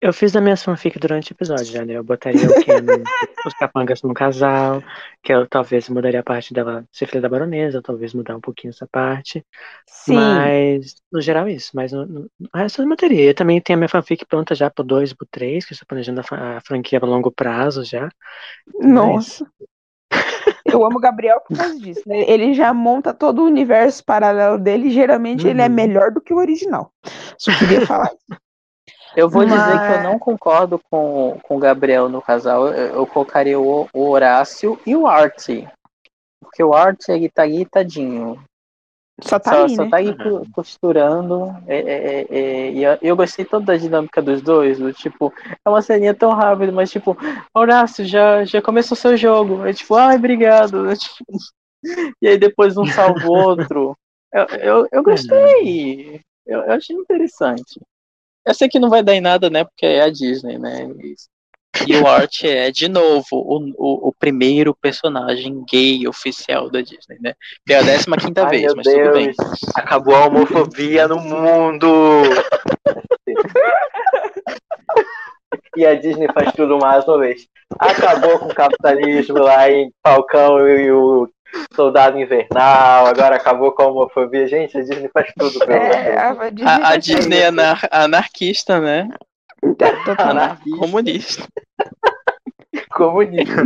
Eu fiz as minhas fanfic durante o episódio, já, né? Eu botaria o Ken, os capangas num casal, que eu talvez mudaria a parte dela ser filha da baronesa, talvez mudar um pouquinho essa parte. Sim, Mas, no geral, isso. Mas no, no, o resto eu manteria. Eu também tenho a minha fanfic pronta já pro 2 e pro 3, que eu estou planejando a, a franquia a longo prazo já. Nossa. Eu amo o Gabriel por causa disso, né? Ele já monta todo o universo paralelo dele, e geralmente ele é Uhum. melhor do que o original. Só queria falar isso. Eu vou dizer que eu Mas- não concordo com, com o Gabriel no casal. Eu, eu colocaria o, o Horácio e o Artie. Porque o Artie, ele tá aí, tadinho. Só tá só, aí, só né? tá aí co- costurando. É, é, é, é, e eu, eu gostei tanto da dinâmica dos dois. Do, tipo, é uma ceninha tão rápida, mas tipo, Horácio, já, já começou seu jogo. É tipo, ai, obrigado. É, e aí depois um salva o outro. Eu, eu, eu gostei. Eu, eu achei interessante. Eu sei que não vai dar em nada, né? Porque é a Disney, né? E o Art é, de novo, o, o, o primeiro personagem gay oficial da Disney, né? Pela 15 quinta vez, mas tudo bem. Deus. Acabou a homofobia no mundo. E a Disney faz tudo mais uma vez. Acabou com o capitalismo lá em Falcão e o Soldado Invernal. Agora acabou com a homofobia. Gente, a Disney faz tudo É, a Disney A, a Disney é anar- anarquista, né? Tá, total. Anarquista, Comunista. comunista.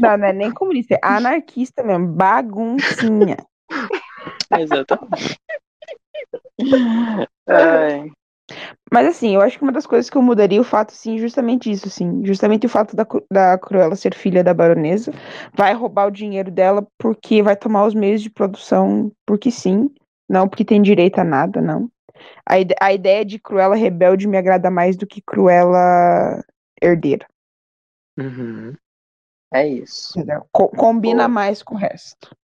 Não, não é nem comunista, é anarquista mesmo, baguncinha. Exatamente. Ai, Mas assim, eu acho que uma das coisas que eu mudaria é o fato, sim, justamente isso, sim. Justamente o fato da, da Cruella ser filha da baronesa. Vai roubar o dinheiro dela porque vai tomar os meios de produção porque sim. Não porque tem direito a nada, não. A, a ideia de Cruella rebelde me agrada mais do que Cruella herdeira. Uhum. é isso. Co- combina Boa. mais com o resto.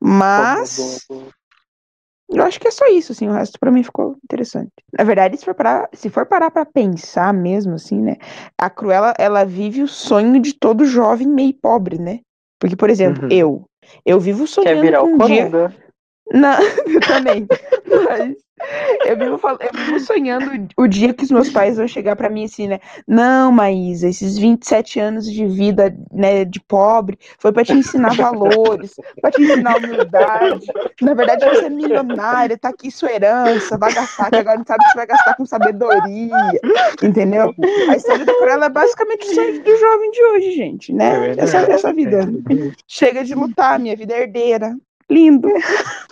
Mas. Boa, Eu acho que é só isso, assim, o resto pra mim ficou interessante. Na verdade, se for parar, se for parar pra pensar mesmo, assim, né, a Cruella, ela vive o sonho de todo jovem meio pobre, né? Porque, por exemplo, Uhum. eu, eu vivo Quer sonhando virar com o um dia, Coronga? Não, eu também. Mas eu vivo, fal- eu vivo sonhando o dia que os meus pais vão chegar pra mim assim, né? Não, Maísa, esses 27 anos de vida, né, de pobre, foi pra te ensinar valores, pra te ensinar humildade. Na verdade, você é milionária, tá aqui sua herança, vai gastar, que agora não sabe se vai gastar com sabedoria, entendeu? A história da Cruella é basicamente o sonho do jovem de hoje, gente, É né? verdade. essa, essa vida. Chega de lutar, minha vida é herdeira. Lindo.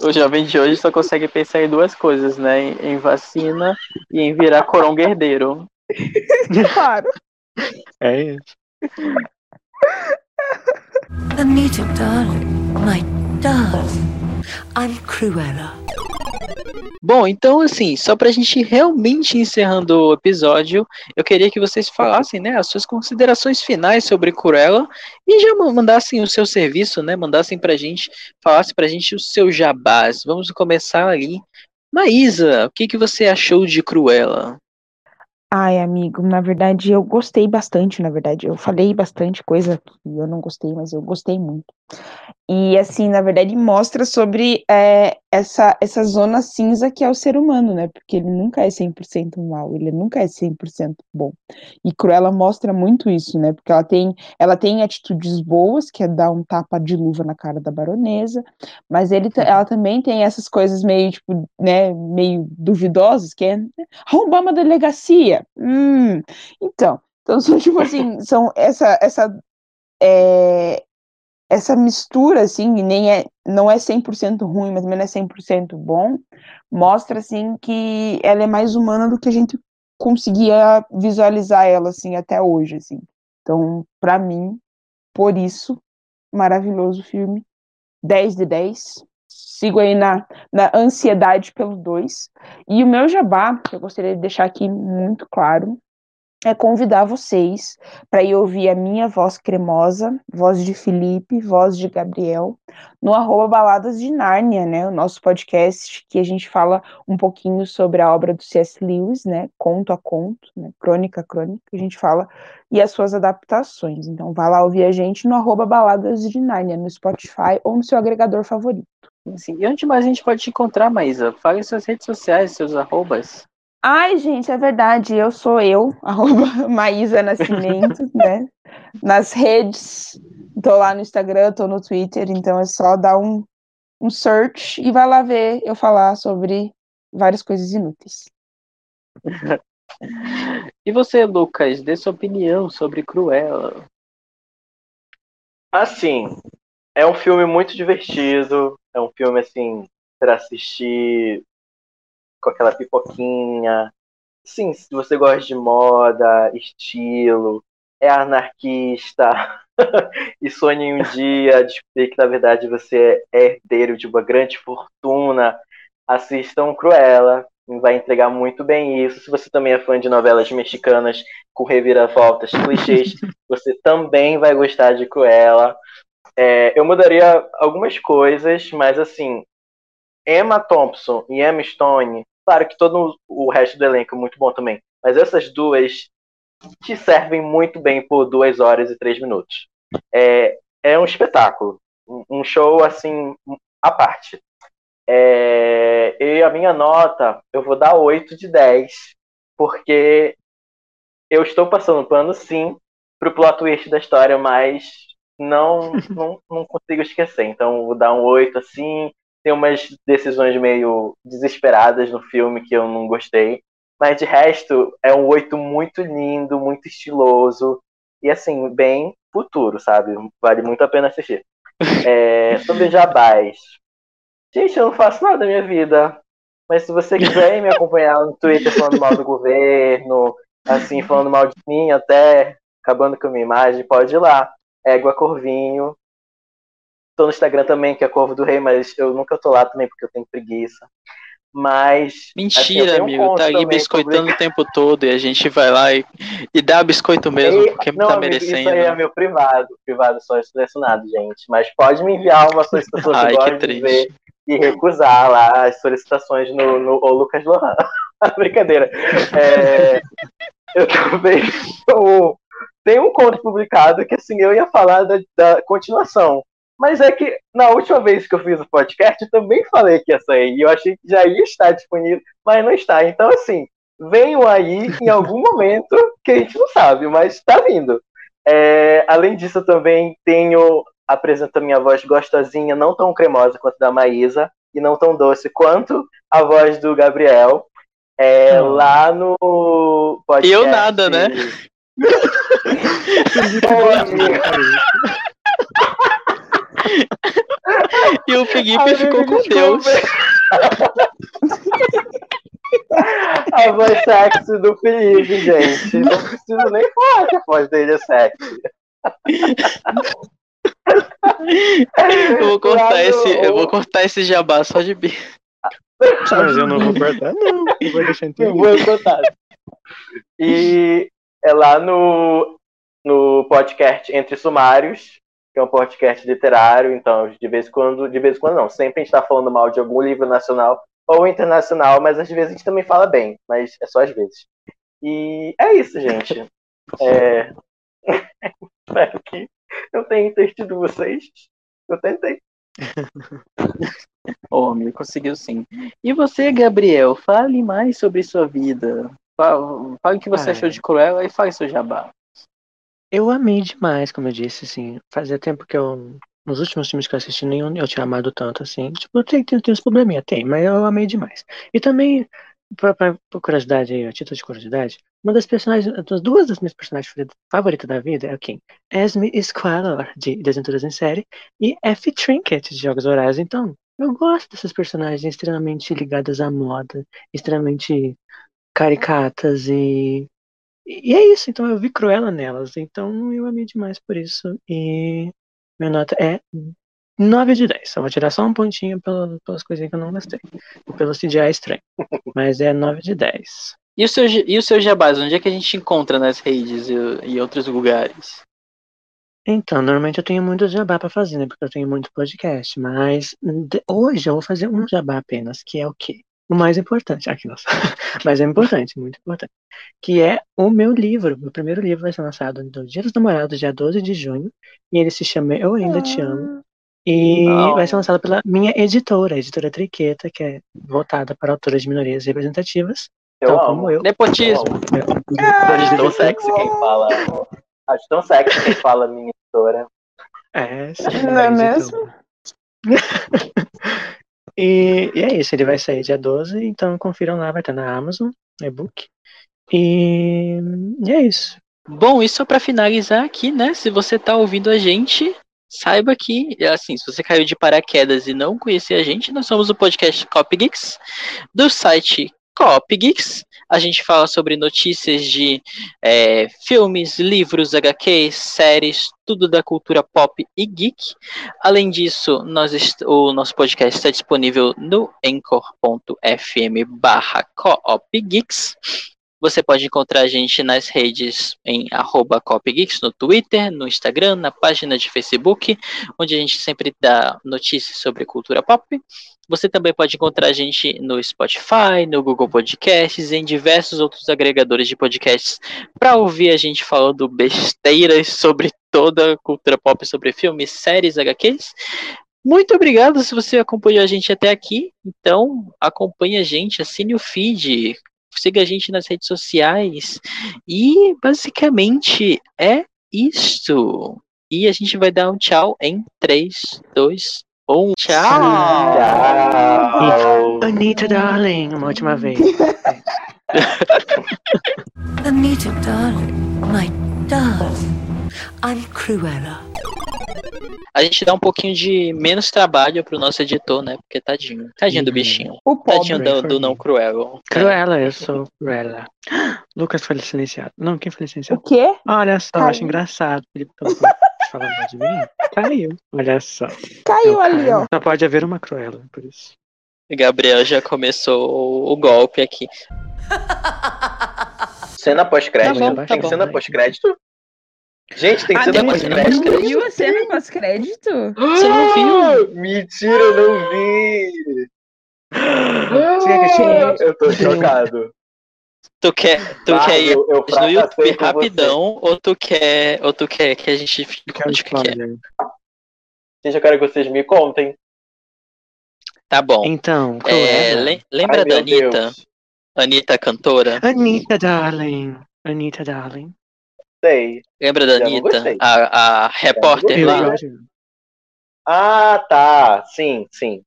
O jovem de hoje só consegue pensar em duas coisas, né? Em, em vacina e em virar coronga herdeiro. Claro. É isso. Anita, darling, my darling. I'm Cruella. Bom, então assim, só pra gente realmente encerrando o episódio, eu queria que vocês falassem, né, as suas considerações finais sobre Cruella e já ma- mandassem o seu serviço, né, mandassem pra gente, falassem pra gente o seu jabás. Vamos começar ali. Maísa, o que, que você achou de Cruella? Ai, amigo, na verdade eu gostei bastante, na verdade. Eu falei bastante coisa que eu não gostei, mas eu gostei muito. E assim, na verdade, mostra sobre é, essa, essa zona cinza que é o ser humano, né? Porque ele nunca é 100% mal, ele nunca é 100% bom. E Cruella mostra muito isso, né? Porque ela tem, ela tem atitudes boas, que é dar um tapa de luva na cara da baronesa, mas ele, ta- ela também tem essas coisas meio, tipo, né, meio duvidosas, que é arrombar uma delegacia. Hum, então, então são tipo assim, são essa essa é, essa mistura assim, nem é não é 100% ruim, mas também não é 100% bom, mostra assim que ela é mais humana do que a gente conseguia visualizar ela assim até hoje assim. Então, pra mim, por isso, maravilhoso filme. 10 de 10. Sigo aí na, na ansiedade pelo 2. E o meu jabá, que eu gostaria de deixar aqui muito claro, é convidar vocês para ir ouvir a minha voz cremosa, voz de Felipe, voz de Gabriel, no arroba Baladas de Nárnia, né? O nosso podcast que a gente fala um pouquinho sobre a obra do C.S. Lewis, né? Conto a conto, né? crônica a crônica, a gente fala, e as suas adaptações. Então, vá lá ouvir a gente no arroba Baladas de Nárnia, no Spotify ou no seu agregador favorito. Assim, e onde mais a gente pode te encontrar, Maísa? Fale suas redes sociais, seus arrobas. Ai, gente, é verdade. Eu sou eu, arroba Maísa Nascimento, né? Nas redes. Tô lá no Instagram, tô no Twitter, então é só dar um, um search e vai lá ver eu falar sobre várias coisas inúteis. E você, Lucas, dê sua opinião sobre Cruella. Assim, é um filme muito divertido. É um filme, assim, para assistir com aquela pipoquinha. Sim, se você gosta de moda, estilo, é anarquista e sonha em um dia descobrir que, na verdade, você é herdeiro de uma grande fortuna, assistam Cruella. Vai entregar muito bem isso. Se você também é fã de novelas mexicanas com reviravoltas, clichês, você também vai gostar de Cruella. É, eu mudaria algumas coisas, mas assim, Emma Thompson e Emma Stone, claro que todo o resto do elenco é muito bom também, mas essas duas te servem muito bem por duas horas e três minutos. É, é um espetáculo, um show assim à parte. É, e a minha nota, eu vou dar 8 de 10, porque eu estou passando pano sim pro plot twist da história, mas não, não, não consigo esquecer. Então, vou dar um 8 assim. Tem umas decisões meio desesperadas no filme que eu não gostei. Mas de resto, é um 8 muito lindo, muito estiloso. E assim, bem futuro, sabe? Vale muito a pena assistir. É, sobre Jabás. Gente, eu não faço nada da minha vida. Mas se você quiser me acompanhar no Twitter falando mal do governo, assim, falando mal de mim até, acabando com a minha imagem, pode ir lá. Égua Corvinho. Tô no Instagram também, que é Corvo do Rei, mas eu nunca tô lá também porque eu tenho preguiça. Mas. assim, Mentira, um amigo. Tá também biscoitando o tempo todo e a gente vai lá e, e dá biscoito mesmo, Ei, porque não, tá amigo, merecendo. Isso aí é meu privado. Privado só é selecionado, gente. Mas pode me enviar uma solicitação Ai, que que de triste. ver e recusar lá as solicitações no, no o Lucas Lohan. Brincadeira. É, eu também eu, tem um conto publicado que assim eu ia falar da, da continuação. Mas é que na última vez que eu fiz o podcast, eu também falei que ia sair. E eu achei que já ia estar disponível, mas não está. Então, assim, venham aí em algum momento que a gente não sabe, mas está vindo. É, além disso, eu também tenho. Apresento a minha voz gostosinha, não tão cremosa quanto da Maísa, e não tão doce quanto a voz do Gabriel. É, Ah. Lá no podcast. Eu nada, né? E o Felipe Ai, ficou com desculpa. Deus. A voz sexy do Felipe, gente. Não preciso nem falar que a voz dele é sexy. Eu vou cortar no- esse, eu vou cortar esse jabá só de bi. Mas eu não vou cortar, não. Eu vou deixar Eu inteiro. vou contar. E é lá no, no podcast Entre Sumários, que é um podcast literário, então de vez em quando, de vez em quando não, sempre a gente está falando mal de algum livro nacional ou internacional, mas às vezes a gente também fala bem, mas é só às vezes. E é isso, gente. É... Espero que eu tenha entendido vocês. Eu tentei. Amigo, conseguiu sim. E você, Gabriel, fale mais sobre sua vida. Fale, fale o que você Ah, achou é. de Cruella e fale seu jabá. Eu amei demais, como eu disse, assim. Fazia tempo que eu. Nos últimos filmes que eu assisti, nenhum eu tinha amado tanto, assim. Tipo, tem, tem, tem uns probleminha, tem, mas eu amei demais. E também, pra, pra, por curiosidade aí, a título de curiosidade, uma das personagens, duas das minhas personagens favoritas da vida é quem? Esme Squalor, de Desventuras em Série, e F. Trinket, de Jogos Horários. Então, eu gosto dessas personagens extremamente ligadas à moda, extremamente caricatas e e é isso, então eu vi Cruella nelas, então eu amei demais por isso. E minha nota é 9 de 10. Só vou tirar só um pontinho pela- pelas coisinhas que eu não gostei. Pelo CGI estranho. Mas é 9 de 10. E o seu, e o seu jabás, onde é que a gente encontra nas redes e, e outros lugares? Então, normalmente eu tenho muito jabá pra fazer, né? Porque eu tenho muito podcast. Mas hoje eu vou fazer um jabá apenas, que é o quê? O mais importante. Aqui, nossa. Mas é importante, muito importante. Que é o meu livro. Meu primeiro livro vai ser lançado no Dia dos Namorados, dia 12 de junho. E ele se chama Eu Ainda Te Amo. E Oh. vai ser lançado pela minha editora, a editora Triqueta, que é voltada para autores de minorias representativas, Eu tal amo. como eu. Nepotismo. Acho tão sexy quem fala. Acho tão sexy quem fala minha editora. É, sim, Não é mas mesmo? e, e é isso, ele vai sair dia 12, então confiram lá, vai estar na Amazon, e-book. E, e é isso. Bom, e só pra finalizar aqui, né? Se você tá ouvindo a gente, saiba que, assim, se você caiu de paraquedas e não conhecia a gente, nós somos o podcast Cop Geeks, do site Cop Geeks. A gente fala sobre notícias de é, filmes, livros, HQs, séries, tudo da cultura pop e geek. Além disso, nós o nosso podcast está disponível no anchor.fm barra coopgeeks. Você pode encontrar a gente nas redes em arroba copgeeks, no Twitter, no Instagram, na página de Facebook, onde a gente sempre dá notícias sobre cultura pop. Você também pode encontrar a gente no Spotify, no Google Podcasts, em diversos outros agregadores de podcasts, para ouvir a gente falando besteiras sobre toda a cultura pop, sobre filmes, séries, HQs. Muito obrigado se você acompanhou a gente até aqui. Então, acompanhe a gente, assine o feed, siga a gente nas redes sociais. E basicamente é isto. E a gente vai dar um tchau em 3, 2, 1. Tchau! Tchau. Anitta, darling, uma última vez. Anita, darling, my darling. I'm Cruella. A gente dá um pouquinho de menos trabalho pro nosso editor, né? Porque tadinho. Tadinho do Uhum. bichinho. O Tadinho do, do não cruel. Cruella, eu sou Cruella. Lucas foi licenciado. Não, quem foi O licenciado? quê? Olha só, eu acho Caiu. engraçado. Ele falou falar mal de mim. Caiu. Olha só. Caiu Eu ali, caio. ó. Só pode haver uma Cruella, por isso. Gabriel já começou o golpe aqui. Cena pós-crédito. Tá bom, tem tá bom. cena pós-crédito? Gente, tem Ah, cena pós-crédito? cena Viu a cena pós-crédito? Você não viu? Mentira, eu não vi! Você quer que eu te- Eu tô chocado. Tu quer, tu quer ir eu, eu no YouTube rapidão ou tu quer, ou tu quer que a gente quero onde que quer? Gente, eu quero que vocês me contem. Tá bom. Então, É, le- lembra Ai, da Anitta? Deus. Anitta cantora? Anitta, darling. Anitta, darling. Sei. Lembra da Já Anitta? A, a repórter lá? Ah, tá. Sim, sim.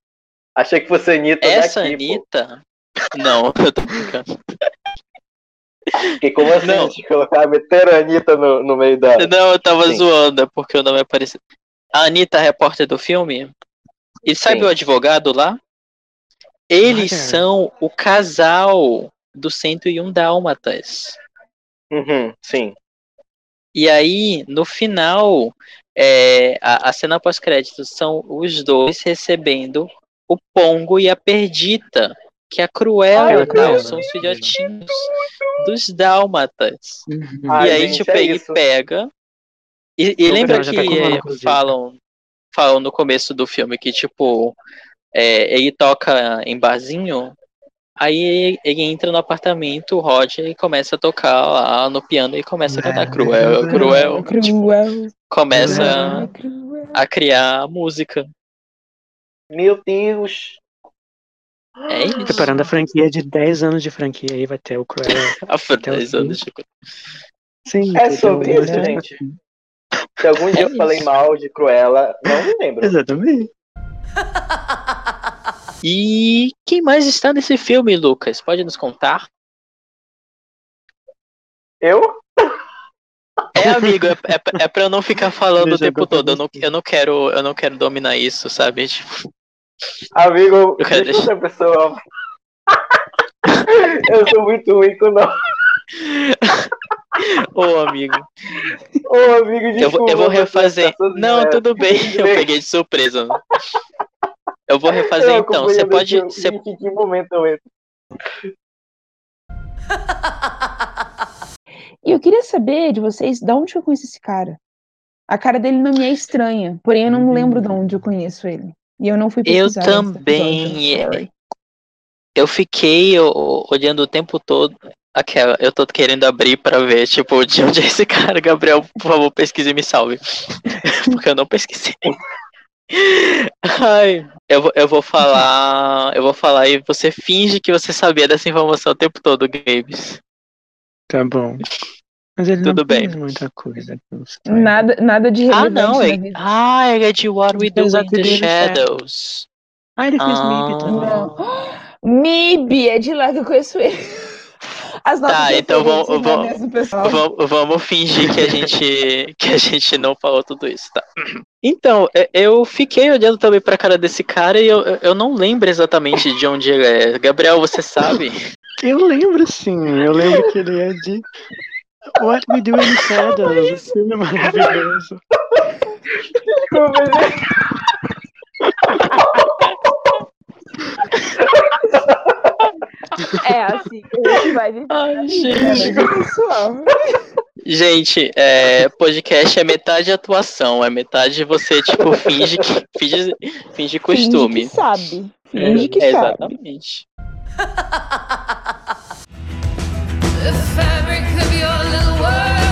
Achei que fosse a Anitta Essa daqui, pô. Anitta? Não, eu tô brincando. Porque como assim, Não. de colocar, meter a Anitta no, no meio da... Não, eu tava Sim. zoando, é porque o nome é parecido. A Anitta, a repórter do filme, e sabe Sim. o advogado lá? Eles Olha. são o casal do 101 Dálmatas. Uhum, sim. E aí, no final, é, a, a cena pós-créditos são os dois recebendo o Pongo e a Perdita, que é a Cruella Cruella. são os filhotinhos dos Dálmatas. Uhum. Ai, e aí, gente, tipo, é ele isso. pega. E, e lembra que falam, falam no começo do filme que, tipo, é, ele toca em barzinho, aí ele entra no apartamento, o Roger, e começa a tocar lá no piano e começa a cantar cruel, cruel. Tipo, Cruel. começa cruel. a criar música. Meu Deus. É isso. Preparando a franquia de 10 anos de franquia, aí vai ter o Cruella. A Até o 10 fim. anos de Sim, É sobre isso, gente. Se algum dia É eu falei isso. mal de Cruella, não me lembro. Exatamente. E quem mais está nesse filme, Lucas? Pode nos contar? Eu? É, amigo, é, é, é pra eu não ficar falando o tempo todo. Eu não, eu não quero, eu não quero dominar isso, sabe? Tipo, Amigo, Eu quero deixa outra pessoa. eu sou muito ruim com nome. ô amigo, Ô, amigo, eu, desculpa. vou- eu vou refazer. tá Não, certo. tudo bem, eu peguei de surpresa. Eu vou refazer Eu então. Você pode. aqui, Você, Em que momento eu entro? E eu queria saber de vocês, de onde eu conheço esse cara? A cara dele não me é estranha, porém eu não Hum. lembro de onde eu conheço ele. E eu não fui Eu pesquisar episódio, também, eu fiquei olhando o tempo todo. Aquela, eu tô querendo abrir pra ver, tipo, de onde é esse cara, Gabriel, por favor, pesquise e me salve. Porque eu não pesquisei. Ai, eu, vou- eu vou falar. Eu vou falar e você finge que você sabia dessa informação o tempo todo, Games. Tá bom. Mas ele Tudo não bem. muita coisa. Nada, nada de Ah, relevante não, na é. vida. Ah, ele é de What We Ele Do in the Do in the Shadows. Ah, ele fez Ah. Mib também. Não. Mib, é de lá que eu conheço ele. As nossas Tá, então vamos- vamos-. Vamos, vamos fingir que a gente que a gente não falou tudo isso, tá? Então, é, eu fiquei olhando também pra cara desse cara e eu, eu não lembro exatamente de onde ele é. Gabriel, você sabe? Eu lembro sim, eu lembro que ele é de What We Do in Shadows, esse filme é maravilhoso. É assim que a gente vai. Ai, gente. pessoal? Gente, é, podcast é metade atuação, é metade você, tipo, finge que. Finge, finge costume. Finge que sabe. Finge que É, sabe. exatamente. The fabric of your little world